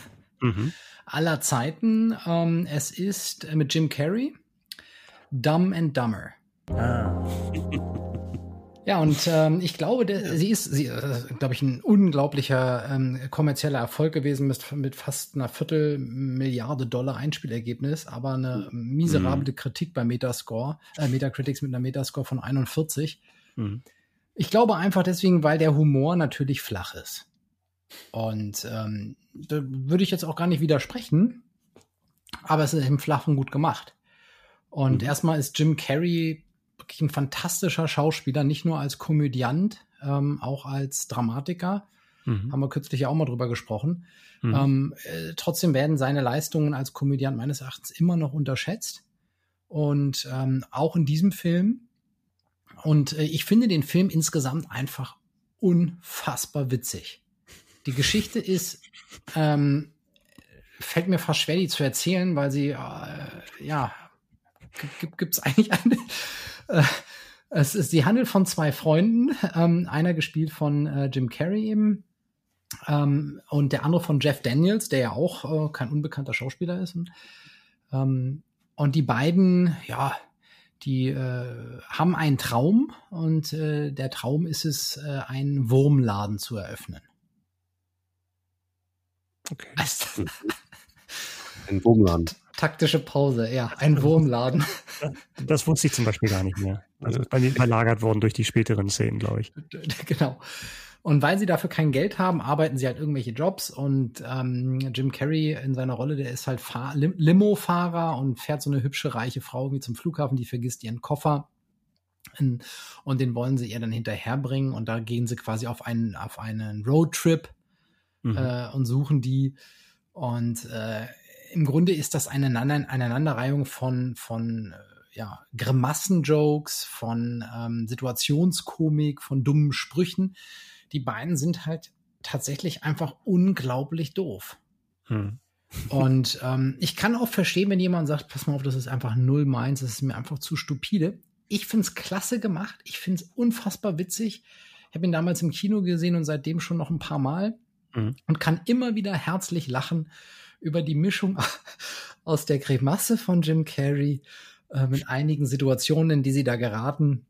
mhm. aller Zeiten. Ähm, es ist äh, mit Jim Carrey Dumb and Dumber. Ah. Ja, und ähm, ich glaube, der, sie ist, sie, äh, glaube ich, ein unglaublicher ähm, kommerzieller Erfolg gewesen mit, mit fast einer Viertelmilliarde Dollar Einspielergebnis, aber eine miserable mhm. Kritik bei Metascore, äh, Metacritics mit einer Metascore von 41. Mhm. Ich glaube einfach deswegen, weil der Humor natürlich flach ist. Und ähm, da würde ich jetzt auch gar nicht widersprechen, aber es ist im Flachen gut gemacht. Und mhm. erstmal ist Jim Carrey wirklich ein fantastischer Schauspieler, nicht nur als Komödiant, ähm, auch als Dramatiker. Mhm. Haben wir kürzlich ja auch mal drüber gesprochen. Mhm. Ähm, äh, trotzdem werden seine Leistungen als Komödiant meines Erachtens immer noch unterschätzt. Und ähm, auch in diesem Film. Und äh, ich finde den Film insgesamt einfach unfassbar witzig. Die Geschichte ist, ähm, fällt mir fast schwer, die zu erzählen, weil sie, äh, ja, gibt es eigentlich eine. Äh, es ist, sie handelt von zwei Freunden, ähm, einer gespielt von äh, Jim Carrey eben ähm, und der andere von Jeff Daniels, der ja auch äh, kein unbekannter Schauspieler ist. Und, ähm, und die beiden, ja, die äh, haben einen Traum und äh, der Traum ist es, äh, einen Wurmladen zu eröffnen. Okay. ein Wurmladen. Taktische Pause, ja, ein Wurmladen. Das wusste ich zum Beispiel gar nicht mehr. Also bei mir verlagert worden durch die späteren Szenen, glaube ich. Genau. Und weil sie dafür kein Geld haben, arbeiten sie halt irgendwelche Jobs und ähm, Jim Carrey in seiner Rolle, der ist halt Fahr Lim Limo-Fahrer und fährt so eine hübsche, reiche Frau wie zum Flughafen, die vergisst ihren Koffer. Und den wollen sie ihr dann hinterherbringen und da gehen sie quasi auf einen, auf einen Roadtrip mhm. äh, und suchen die. Und äh, im Grunde ist das eine Aneinanderreihung von, von äh, ja, Grimassen-Jokes, von ähm, Situationskomik, von dummen Sprüchen die beiden sind halt tatsächlich einfach unglaublich doof. Hm. Und ähm, ich kann auch verstehen, wenn jemand sagt, pass mal auf, das ist einfach null meins, das ist mir einfach zu stupide. Ich find's klasse gemacht, ich find's unfassbar witzig. Ich habe ihn damals im Kino gesehen und seitdem schon noch ein paar Mal mhm. und kann immer wieder herzlich lachen über die Mischung aus der Grimasse von Jim Carrey äh, mit einigen Situationen, in die sie da geraten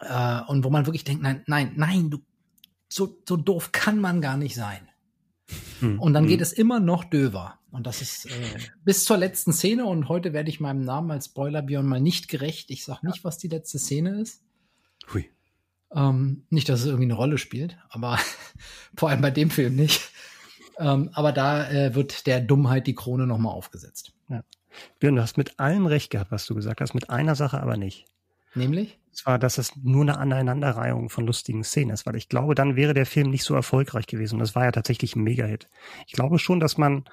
äh, und wo man wirklich denkt, nein, nein, nein, du so, so doof kann man gar nicht sein. Hm. Und dann hm. geht es immer noch döver. Und das ist äh, bis zur letzten Szene. Und heute werde ich meinem Namen als Spoiler Björn mal nicht gerecht. Ich sage nicht, was die letzte Szene ist. Hui. Ähm, nicht, dass es irgendwie eine Rolle spielt, aber vor allem bei dem Film nicht. Ähm, aber da äh, wird der Dummheit die Krone nochmal aufgesetzt. Ja. Björn, du hast mit allem recht gehabt, was du gesagt hast, mit einer Sache aber nicht. Nämlich? zwar, dass es nur eine Aneinanderreihung von lustigen Szenen ist, weil ich glaube, dann wäre der Film nicht so erfolgreich gewesen. Und das war ja tatsächlich ein Mega-Hit. Ich glaube schon, dass man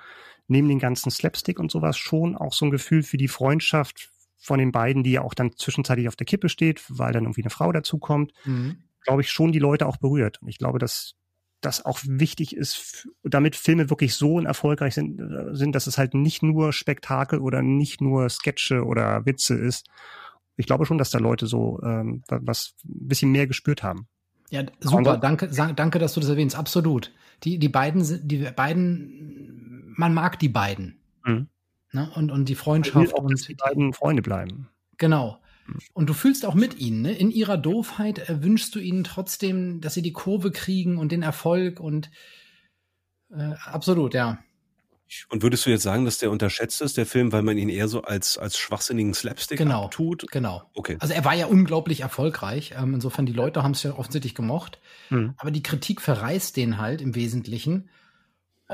neben den ganzen Slapstick und sowas schon auch so ein Gefühl für die Freundschaft von den beiden, die ja auch dann zwischenzeitlich auf der Kippe steht, weil dann irgendwie eine Frau dazukommt, mhm. glaube ich schon die Leute auch berührt. Und ich glaube, dass das auch wichtig ist, damit Filme wirklich so erfolgreich sind, äh, sind, dass es halt nicht nur Spektakel oder nicht nur Sketche oder Witze ist, ich glaube schon, dass da Leute so ähm, was ein bisschen mehr gespürt haben. Ja, super. Danke, danke, dass du das erwähnst. Absolut. Die, die beiden sind, die beiden, man mag die beiden. Mhm. Ne? Und, und die Freundschaft. Auch, und die beiden Freunde bleiben. Genau. Mhm. Und du fühlst auch mit ihnen, ne? In ihrer Doofheit äh, wünschst du ihnen trotzdem, dass sie die Kurve kriegen und den Erfolg und äh, absolut, ja. Und würdest du jetzt sagen, dass der unterschätzt ist, der Film, weil man ihn eher so als, als schwachsinnigen Slapstick genau, tut? Genau. Okay. Also er war ja unglaublich erfolgreich. Ähm, insofern, die Leute haben es ja offensichtlich gemocht. Hm. Aber die Kritik verreißt den halt im Wesentlichen.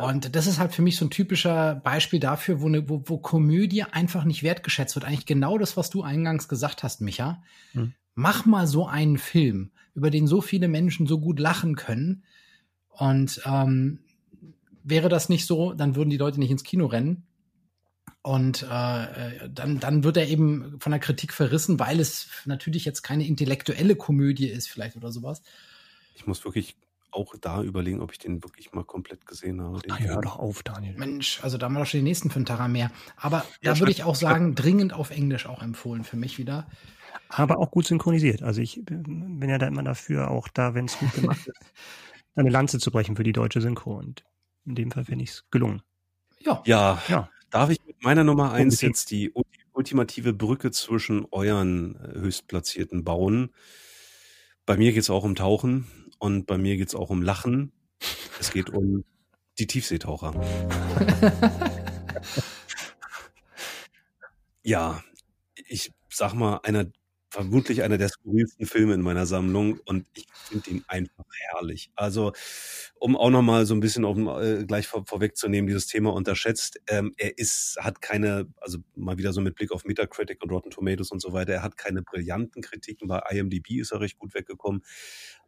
Und das ist halt für mich so ein typischer Beispiel dafür, wo, ne, wo, wo Komödie einfach nicht wertgeschätzt wird. Eigentlich genau das, was du eingangs gesagt hast, Micha. Hm. Mach mal so einen Film, über den so viele Menschen so gut lachen können. Und ähm, wäre das nicht so, dann würden die Leute nicht ins Kino rennen. Und äh, dann, dann wird er eben von der Kritik verrissen, weil es natürlich jetzt keine intellektuelle Komödie ist, vielleicht oder sowas. Ich muss wirklich auch da überlegen, ob ich den wirklich mal komplett gesehen habe. Ach, hör doch auf, Daniel. Mensch, also da haben wir doch schon den nächsten für einen Tara mehr. Aber ja, da würde ich auch sagen, dringend auf Englisch auch empfohlen für mich wieder. Aber auch gut synchronisiert. Also ich bin ja da immer dafür, auch da, wenn es gut gemacht ist, eine Lanze zu brechen für die deutsche Synchro. Und in dem Fall finde ich es gelungen. Ja. ja. Ja. Darf ich mit meiner Nummer eins jetzt die ultimative Brücke zwischen euren äh, höchstplatzierten bauen? Bei mir geht es auch um Tauchen und bei mir geht es auch um Lachen. Es geht um die Tiefseetaucher. ja, ich sag mal, einer vermutlich einer der skurrilsten Filme in meiner Sammlung und ich finde ihn einfach herrlich. Also, um auch nochmal so ein bisschen auf, äh, gleich vor, vorwegzunehmen, dieses Thema unterschätzt, ähm, er ist, hat keine, also mal wieder so mit Blick auf Metacritic und Rotten Tomatoes und so weiter, er hat keine brillanten Kritiken, bei IMDb ist er recht gut weggekommen,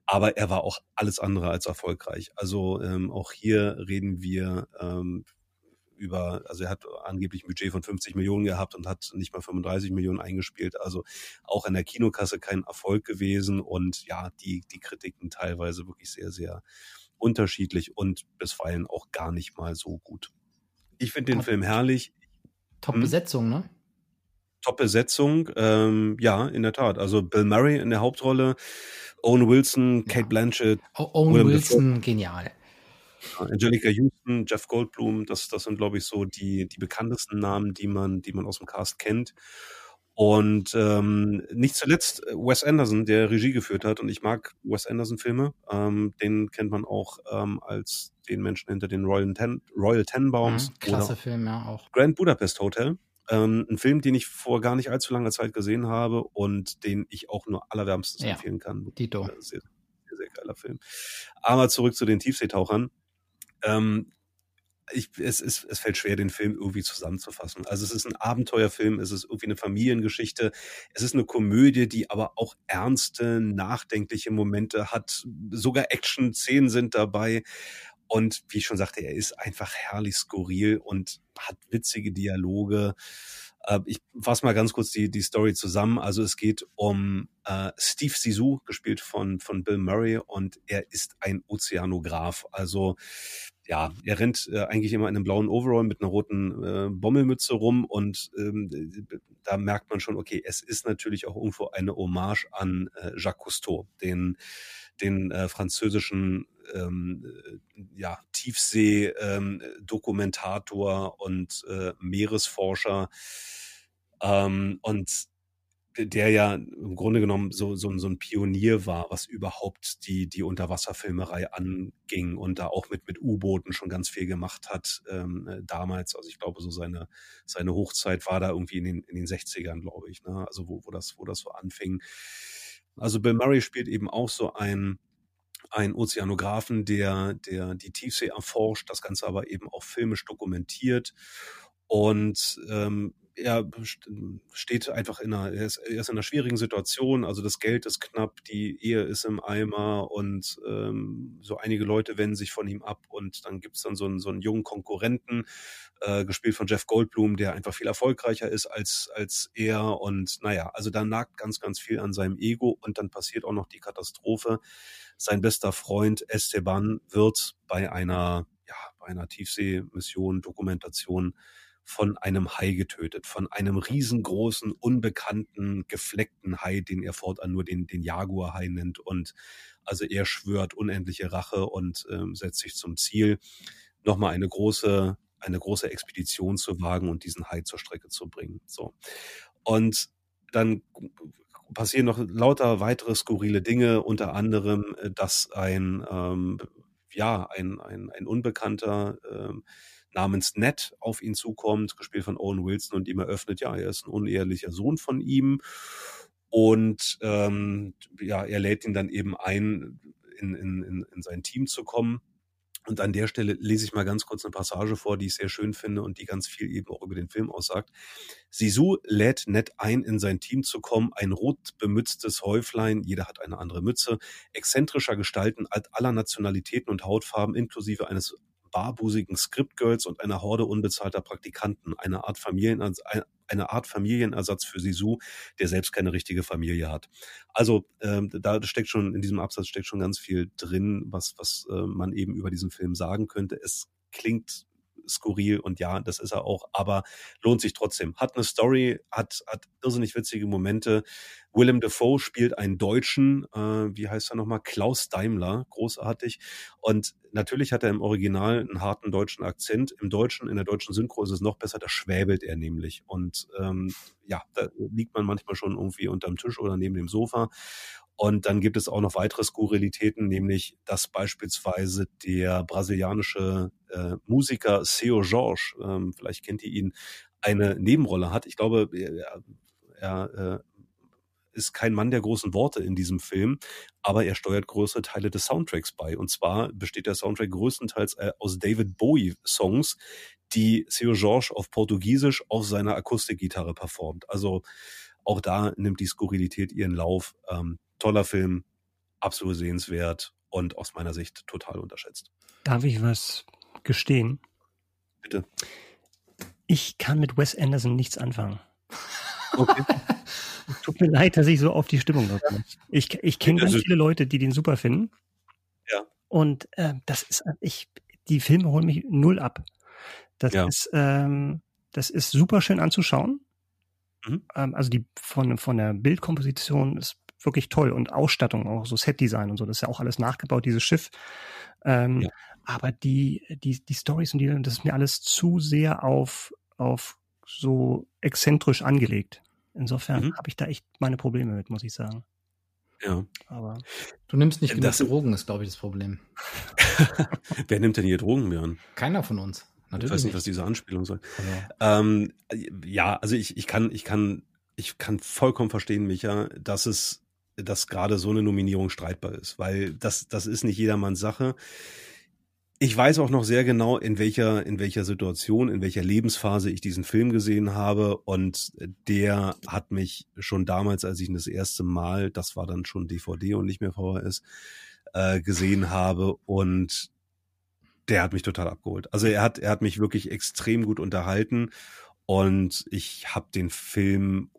aber er war auch alles andere als erfolgreich. Also ähm, auch hier reden wir ähm, über, also er hat angeblich ein Budget von 50 Millionen gehabt und hat nicht mal 35 Millionen eingespielt. Also auch in der Kinokasse kein Erfolg gewesen und ja, die, die Kritiken teilweise wirklich sehr, sehr unterschiedlich und bisweilen auch gar nicht mal so gut. Ich finde den Top, Film herrlich. Top-Besetzung, hm? ne? Top-Besetzung, ähm, ja, in der Tat. Also Bill Murray in der Hauptrolle, Owen Wilson, Kate Blanchett. Owen William Wilson, Defoe. genial. Angelica Houston, Jeff Goldblum, das, das sind, glaube ich, so die, die bekanntesten Namen, die man, die man aus dem Cast kennt. Und ähm, nicht zuletzt Wes Anderson, der Regie geführt hat. Und ich mag Wes Anderson-Filme. Ähm, den kennt man auch ähm, als den Menschen hinter den Royal, Ten Royal Tenenbaums. Mhm, klasse Film, ja, auch. Grand Budapest Hotel. Ähm, ein Film, den ich vor gar nicht allzu langer Zeit gesehen habe und den ich auch nur allerwärmstens ja, empfehlen kann. Dito. Sehr, sehr, sehr geiler Film. Aber zurück zu den Tiefseetauchern. Ähm, ich, es, es, es fällt schwer, den Film irgendwie zusammenzufassen. Also es ist ein Abenteuerfilm, es ist irgendwie eine Familiengeschichte, es ist eine Komödie, die aber auch ernste, nachdenkliche Momente hat. Sogar Action-Szenen sind dabei. Und wie ich schon sagte, er ist einfach herrlich skurril und hat witzige Dialoge. Äh, ich fasse mal ganz kurz die, die Story zusammen. Also es geht um äh, Steve Sisu, gespielt von, von Bill Murray, und er ist ein Ozeanograph. Also ja, er rennt äh, eigentlich immer in einem blauen Overall mit einer roten äh, Bommelmütze rum und ähm, da merkt man schon, okay, es ist natürlich auch irgendwo eine Hommage an äh, Jacques Cousteau, den den äh, französischen ähm, äh, ja, Tiefsee-Dokumentator ähm, und äh, Meeresforscher. Ähm, und der ja im Grunde genommen so, so, so ein Pionier war, was überhaupt die, die Unterwasserfilmerei anging und da auch mit, mit U-Booten schon ganz viel gemacht hat ähm, äh, damals. Also ich glaube, so seine, seine Hochzeit war da irgendwie in den, in den 60ern, glaube ich, ne? also wo, wo, das, wo das so anfing. Also Bill Murray spielt eben auch so ein, ein Ozeanographen, der, der die Tiefsee erforscht, das Ganze aber eben auch filmisch dokumentiert. Und ähm, er steht einfach in einer, er ist, er ist in einer schwierigen Situation, also das Geld ist knapp, die Ehe ist im Eimer und ähm, so einige Leute wenden sich von ihm ab und dann gibt's dann so einen, so einen jungen Konkurrenten, äh, gespielt von Jeff Goldblum, der einfach viel erfolgreicher ist als, als er und naja, also da nagt ganz, ganz viel an seinem Ego und dann passiert auch noch die Katastrophe. Sein bester Freund Esteban wird bei einer, ja, bei einer Tiefseemission, Dokumentation von einem Hai getötet, von einem riesengroßen, unbekannten, gefleckten Hai, den er fortan nur den, den Jaguar-Hai nennt. Und also er schwört unendliche Rache und ähm, setzt sich zum Ziel, nochmal eine große, eine große Expedition zu wagen und diesen Hai zur Strecke zu bringen. So. Und dann passieren noch lauter weitere skurrile Dinge, unter anderem, äh, dass ein, ähm, ja, ein, ein, ein Unbekannter ähm, namens Ned auf ihn zukommt, gespielt von Owen Wilson und ihm eröffnet, ja, er ist ein unehelicher Sohn von ihm. Und ähm, ja, er lädt ihn dann eben ein, in, in, in sein Team zu kommen. Und an der Stelle lese ich mal ganz kurz eine Passage vor, die ich sehr schön finde und die ganz viel eben auch über den Film aussagt. Sisu lädt Ned ein, in sein Team zu kommen, ein rot bemütztes Häuflein, jeder hat eine andere Mütze, exzentrischer Gestalten aller Nationalitäten und Hautfarben, inklusive eines barbusigen Scriptgirls und einer Horde unbezahlter Praktikanten, eine Art, Familienersatz, eine Art Familienersatz für Sisu, der selbst keine richtige Familie hat. Also ähm, da steckt schon, in diesem Absatz steckt schon ganz viel drin, was, was äh, man eben über diesen Film sagen könnte. Es klingt skurril und ja, das ist er auch, aber lohnt sich trotzdem. Hat eine Story, hat, hat irrsinnig witzige Momente. Willem Dafoe spielt einen Deutschen, äh, wie heißt er nochmal? Klaus Daimler, großartig. Und natürlich hat er im Original einen harten deutschen Akzent. Im Deutschen, in der deutschen Synchro ist es noch besser, da schwäbelt er nämlich. Und ähm, ja, da liegt man manchmal schon irgendwie unterm Tisch oder neben dem Sofa. Und dann gibt es auch noch weitere Skurrilitäten, nämlich dass beispielsweise der brasilianische äh, Musiker Seu Jorge, ähm, vielleicht kennt ihr ihn, eine Nebenrolle hat. Ich glaube, er, er äh, ist kein Mann der großen Worte in diesem Film, aber er steuert größere Teile des Soundtracks bei. Und zwar besteht der Soundtrack größtenteils äh, aus David Bowie-Songs, die Seu Jorge auf Portugiesisch auf seiner Akustikgitarre performt. Also auch da nimmt die Skurrilität ihren Lauf. Ähm, toller Film, absolut sehenswert und aus meiner Sicht total unterschätzt. Darf ich was gestehen? Bitte. Ich kann mit Wes Anderson nichts anfangen. Okay. Tut mir leid, dass ich so auf die Stimmung komme. Ich, ich kenne ganz viele Leute, die den super finden. Ja. Und äh, das ist, ich, die Filme holen mich null ab. Das ja. ist, ähm, das ist super schön anzuschauen. Mhm. Ähm, also die von, von der Bildkomposition ist wirklich toll und Ausstattung, auch so Setdesign und so, das ist ja auch alles nachgebaut, dieses Schiff. Ähm, ja. Aber die, die, die Stories und die, das ist mir alles zu sehr auf, auf so exzentrisch angelegt. Insofern mhm. habe ich da echt meine Probleme mit, muss ich sagen. Ja. Aber du nimmst nicht genug das, Drogen, ist glaube ich das Problem. Wer nimmt denn hier Drogen, Björn? Keiner von uns. Natürlich ich weiß nicht, was diese Anspielung soll. Ja, ähm, ja also ich, ich kann, ich kann, ich kann vollkommen verstehen, Micha, dass es, dass gerade so eine Nominierung streitbar ist, weil das, das ist nicht jedermanns Sache. Ich weiß auch noch sehr genau, in welcher, in welcher Situation, in welcher Lebensphase ich diesen Film gesehen habe. Und der hat mich schon damals, als ich ihn das erste Mal, das war dann schon DVD und nicht mehr VHS, äh, gesehen habe. Und der hat mich total abgeholt. Also er hat, er hat mich wirklich extrem gut unterhalten. Und ich habe den Film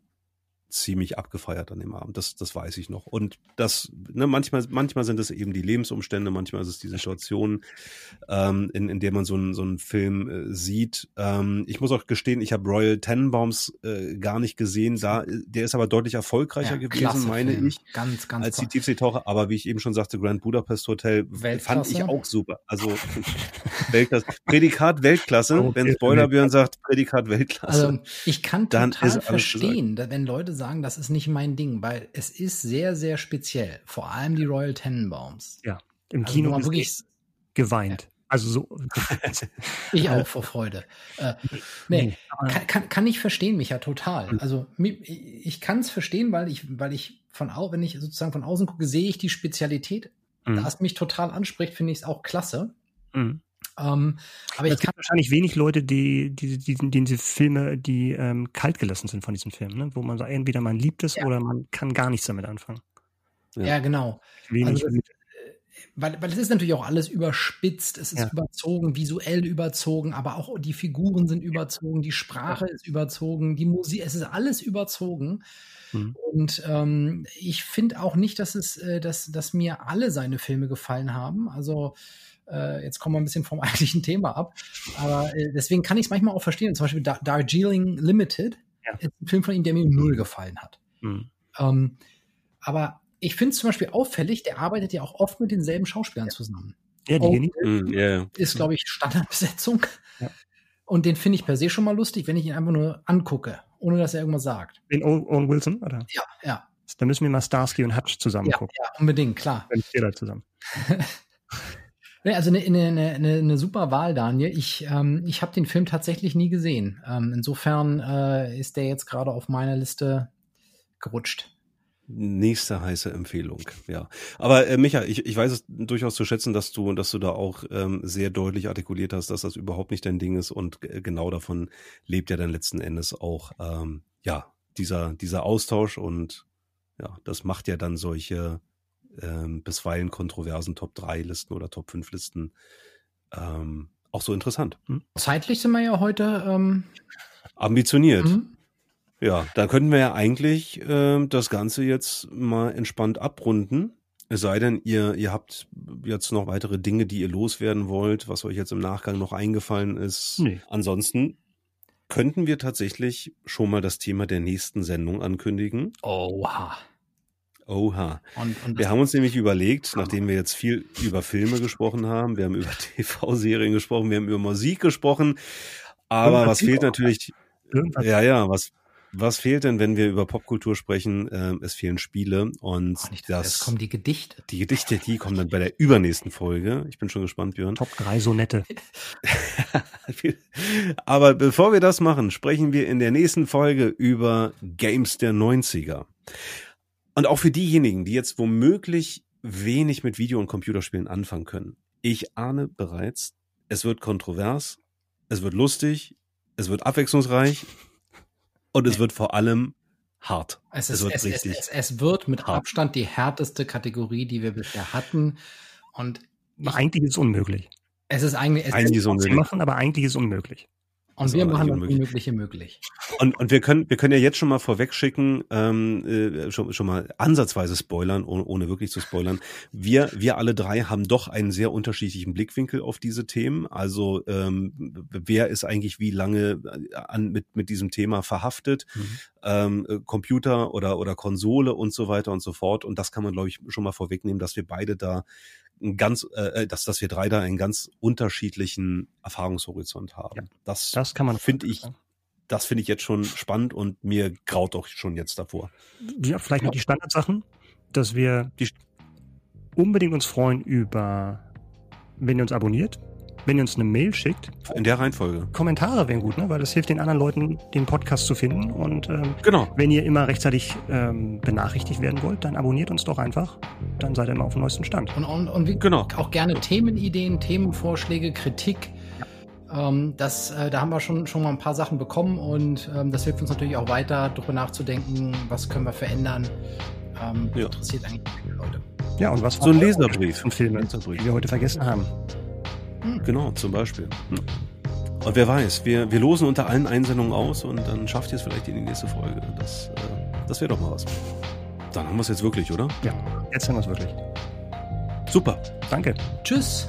ziemlich abgefeiert an dem Abend. Das, das weiß ich noch. Und das, ne, manchmal, manchmal sind es eben die Lebensumstände, manchmal ist es die Situation, ähm, in, in der man so einen, so einen Film äh, sieht. Ähm, ich muss auch gestehen, ich habe Royal Tenenbaums äh, gar nicht gesehen. Da, der ist aber deutlich erfolgreicher ja, gewesen, meine Film. ich. Ganz, ganz als die Tiefseetaucher. Aber wie ich eben schon sagte, Grand Budapest Hotel fand ich auch super. Also Weltklasse. Prädikat Weltklasse. Okay. Wenn Spoilerbjörn sagt, Prädikat Weltklasse. Also ich kann total verstehen, wenn Leute sagen, sagen, das ist nicht mein Ding, weil es ist sehr, sehr speziell. Vor allem die Royal Tenenbaums. Ja, im also Kino wirklich geweint. Ja. Also so. ich auch vor Freude. Äh, nee, kann, kann, kann ich verstehen, mich ja total. Hm. Also ich kann es verstehen, weil ich, weil ich von au, wenn ich sozusagen von außen gucke, sehe ich die Spezialität. Mhm. Da es mich total anspricht, finde ich es auch klasse. Mhm. Ähm, aber es ich kann wahrscheinlich wenig Leute, die, die, die, die diese Filme, die ähm, kalt gelassen sind von diesen Filmen, ne? wo man sagt, entweder man liebt es ja. oder man kann gar nichts damit anfangen. Ja, ja genau. Wenig also, äh, weil, weil es ist natürlich auch alles überspitzt, es ist ja. überzogen, visuell überzogen, aber auch die Figuren sind überzogen, die Sprache ist überzogen, die Musik, es ist alles überzogen. Mhm. Und ähm, ich finde auch nicht, dass es, äh, dass, dass mir alle seine Filme gefallen haben. Also äh, jetzt kommen wir ein bisschen vom eigentlichen Thema ab. Aber äh, deswegen kann ich es manchmal auch verstehen. Zum Beispiel Darjeeling Limited ja. ist ein Film von ihm, der mir null gefallen hat. Mhm. Ähm, aber ich finde es zum Beispiel auffällig, der arbeitet ja auch oft mit denselben Schauspielern zusammen. Ja, die yeah. Ist, glaube ich, Standardbesetzung. Ja. Und den finde ich per se schon mal lustig, wenn ich ihn einfach nur angucke, ohne dass er irgendwas sagt. Den Owen Wilson, oder? Ja, ja. Dann müssen wir mal Starsky und Hutch zusammen ja, gucken. Ja, unbedingt, klar. Wenn wir da zusammen. Nee, also eine, eine, eine, eine super Wahl, Daniel. Ich, ähm, ich habe den Film tatsächlich nie gesehen. Ähm, insofern äh, ist der jetzt gerade auf meiner Liste gerutscht. Nächste heiße Empfehlung, ja. Aber äh, Micha, ich, ich weiß es durchaus zu schätzen, dass du, dass du da auch ähm, sehr deutlich artikuliert hast, dass das überhaupt nicht dein Ding ist und genau davon lebt ja dann letzten Endes auch ähm, ja dieser dieser Austausch und ja, das macht ja dann solche ähm, bisweilen kontroversen Top-3-Listen oder Top-5-Listen ähm, auch so interessant. Hm? Zeitlich sind wir ja heute ähm ambitioniert. Mhm. Ja, da könnten wir ja eigentlich äh, das Ganze jetzt mal entspannt abrunden. Es sei denn, ihr, ihr habt jetzt noch weitere Dinge, die ihr loswerden wollt, was euch jetzt im Nachgang noch eingefallen ist. Nee. Ansonsten könnten wir tatsächlich schon mal das Thema der nächsten Sendung ankündigen. Oha. Oha. Und, und wir haben uns nämlich überlegt, nachdem wir jetzt viel über Filme gesprochen haben, wir haben über TV-Serien gesprochen, wir haben über Musik gesprochen, aber was fehlt natürlich, Irgendwas. ja, ja, was, was fehlt denn, wenn wir über Popkultur sprechen? Ähm, es fehlen Spiele und oh, nicht, das, kommen die Gedichte. Die Gedichte, die kommen dann bei der übernächsten Folge. Ich bin schon gespannt, Björn. Top 3 Sonette. Aber bevor wir das machen, sprechen wir in der nächsten Folge über Games der 90er. Und auch für diejenigen, die jetzt womöglich wenig mit Video- und Computerspielen anfangen können. Ich ahne bereits, es wird kontrovers, es wird lustig, es wird abwechslungsreich und es wird vor allem hart. Es, ist, es wird es, richtig. Es, es, wird mit hart. Abstand die härteste Kategorie, die wir bisher hatten. Und ich, eigentlich ist es unmöglich. Es ist eigentlich, es eigentlich ist unmöglich. machen, aber eigentlich ist es unmöglich. Und wir machen das Unmögliche möglich. Und, und wir können, wir können ja jetzt schon mal vorweg schicken, ähm, äh, schon, schon mal ansatzweise spoilern, ohne, ohne wirklich zu spoilern. Wir, wir alle drei haben doch einen sehr unterschiedlichen Blickwinkel auf diese Themen. Also ähm, wer ist eigentlich wie lange äh, an, mit, mit diesem Thema verhaftet? Mhm. Ähm, äh, Computer oder, oder Konsole und so weiter und so fort. Und das kann man, glaube ich, schon mal vorwegnehmen, dass wir beide da ein ganz, äh, äh, dass, dass wir drei da einen ganz unterschiedlichen Erfahrungshorizont haben. Ja, das, das kann man finde ich, das finde ich jetzt schon spannend und mir graut doch schon jetzt davor. Ja, vielleicht noch die Standardsachen, dass wir die unbedingt uns freuen über, wenn ihr uns abonniert, wenn ihr uns eine Mail schickt. In der Reihenfolge. Kommentare wären gut, ne? weil das hilft den anderen Leuten, den Podcast zu finden. Und ähm, genau. wenn ihr immer rechtzeitig ähm, benachrichtigt werden wollt, dann abonniert uns doch einfach. Dann seid ihr immer auf dem neuesten Stand. Und, und, und wie, genau. auch gerne Themenideen, Themenvorschläge, Kritik. Ähm, das, äh, da haben wir schon, schon mal ein paar Sachen bekommen und ähm, das hilft uns natürlich auch weiter, darüber nachzudenken, was können wir verändern. Ähm, ja. Interessiert eigentlich viele Leute. Ja, und was so ein Leserbrief Filme, die wir heute vergessen haben. Hm. Genau, zum Beispiel. Hm. Und wer weiß, wir, wir losen unter allen Einsendungen aus und dann schafft ihr es vielleicht in die nächste Folge. Das, äh, das wäre doch mal was. Dann haben wir es jetzt wirklich, oder? Ja, jetzt haben wir es wirklich. Super. Danke. Tschüss.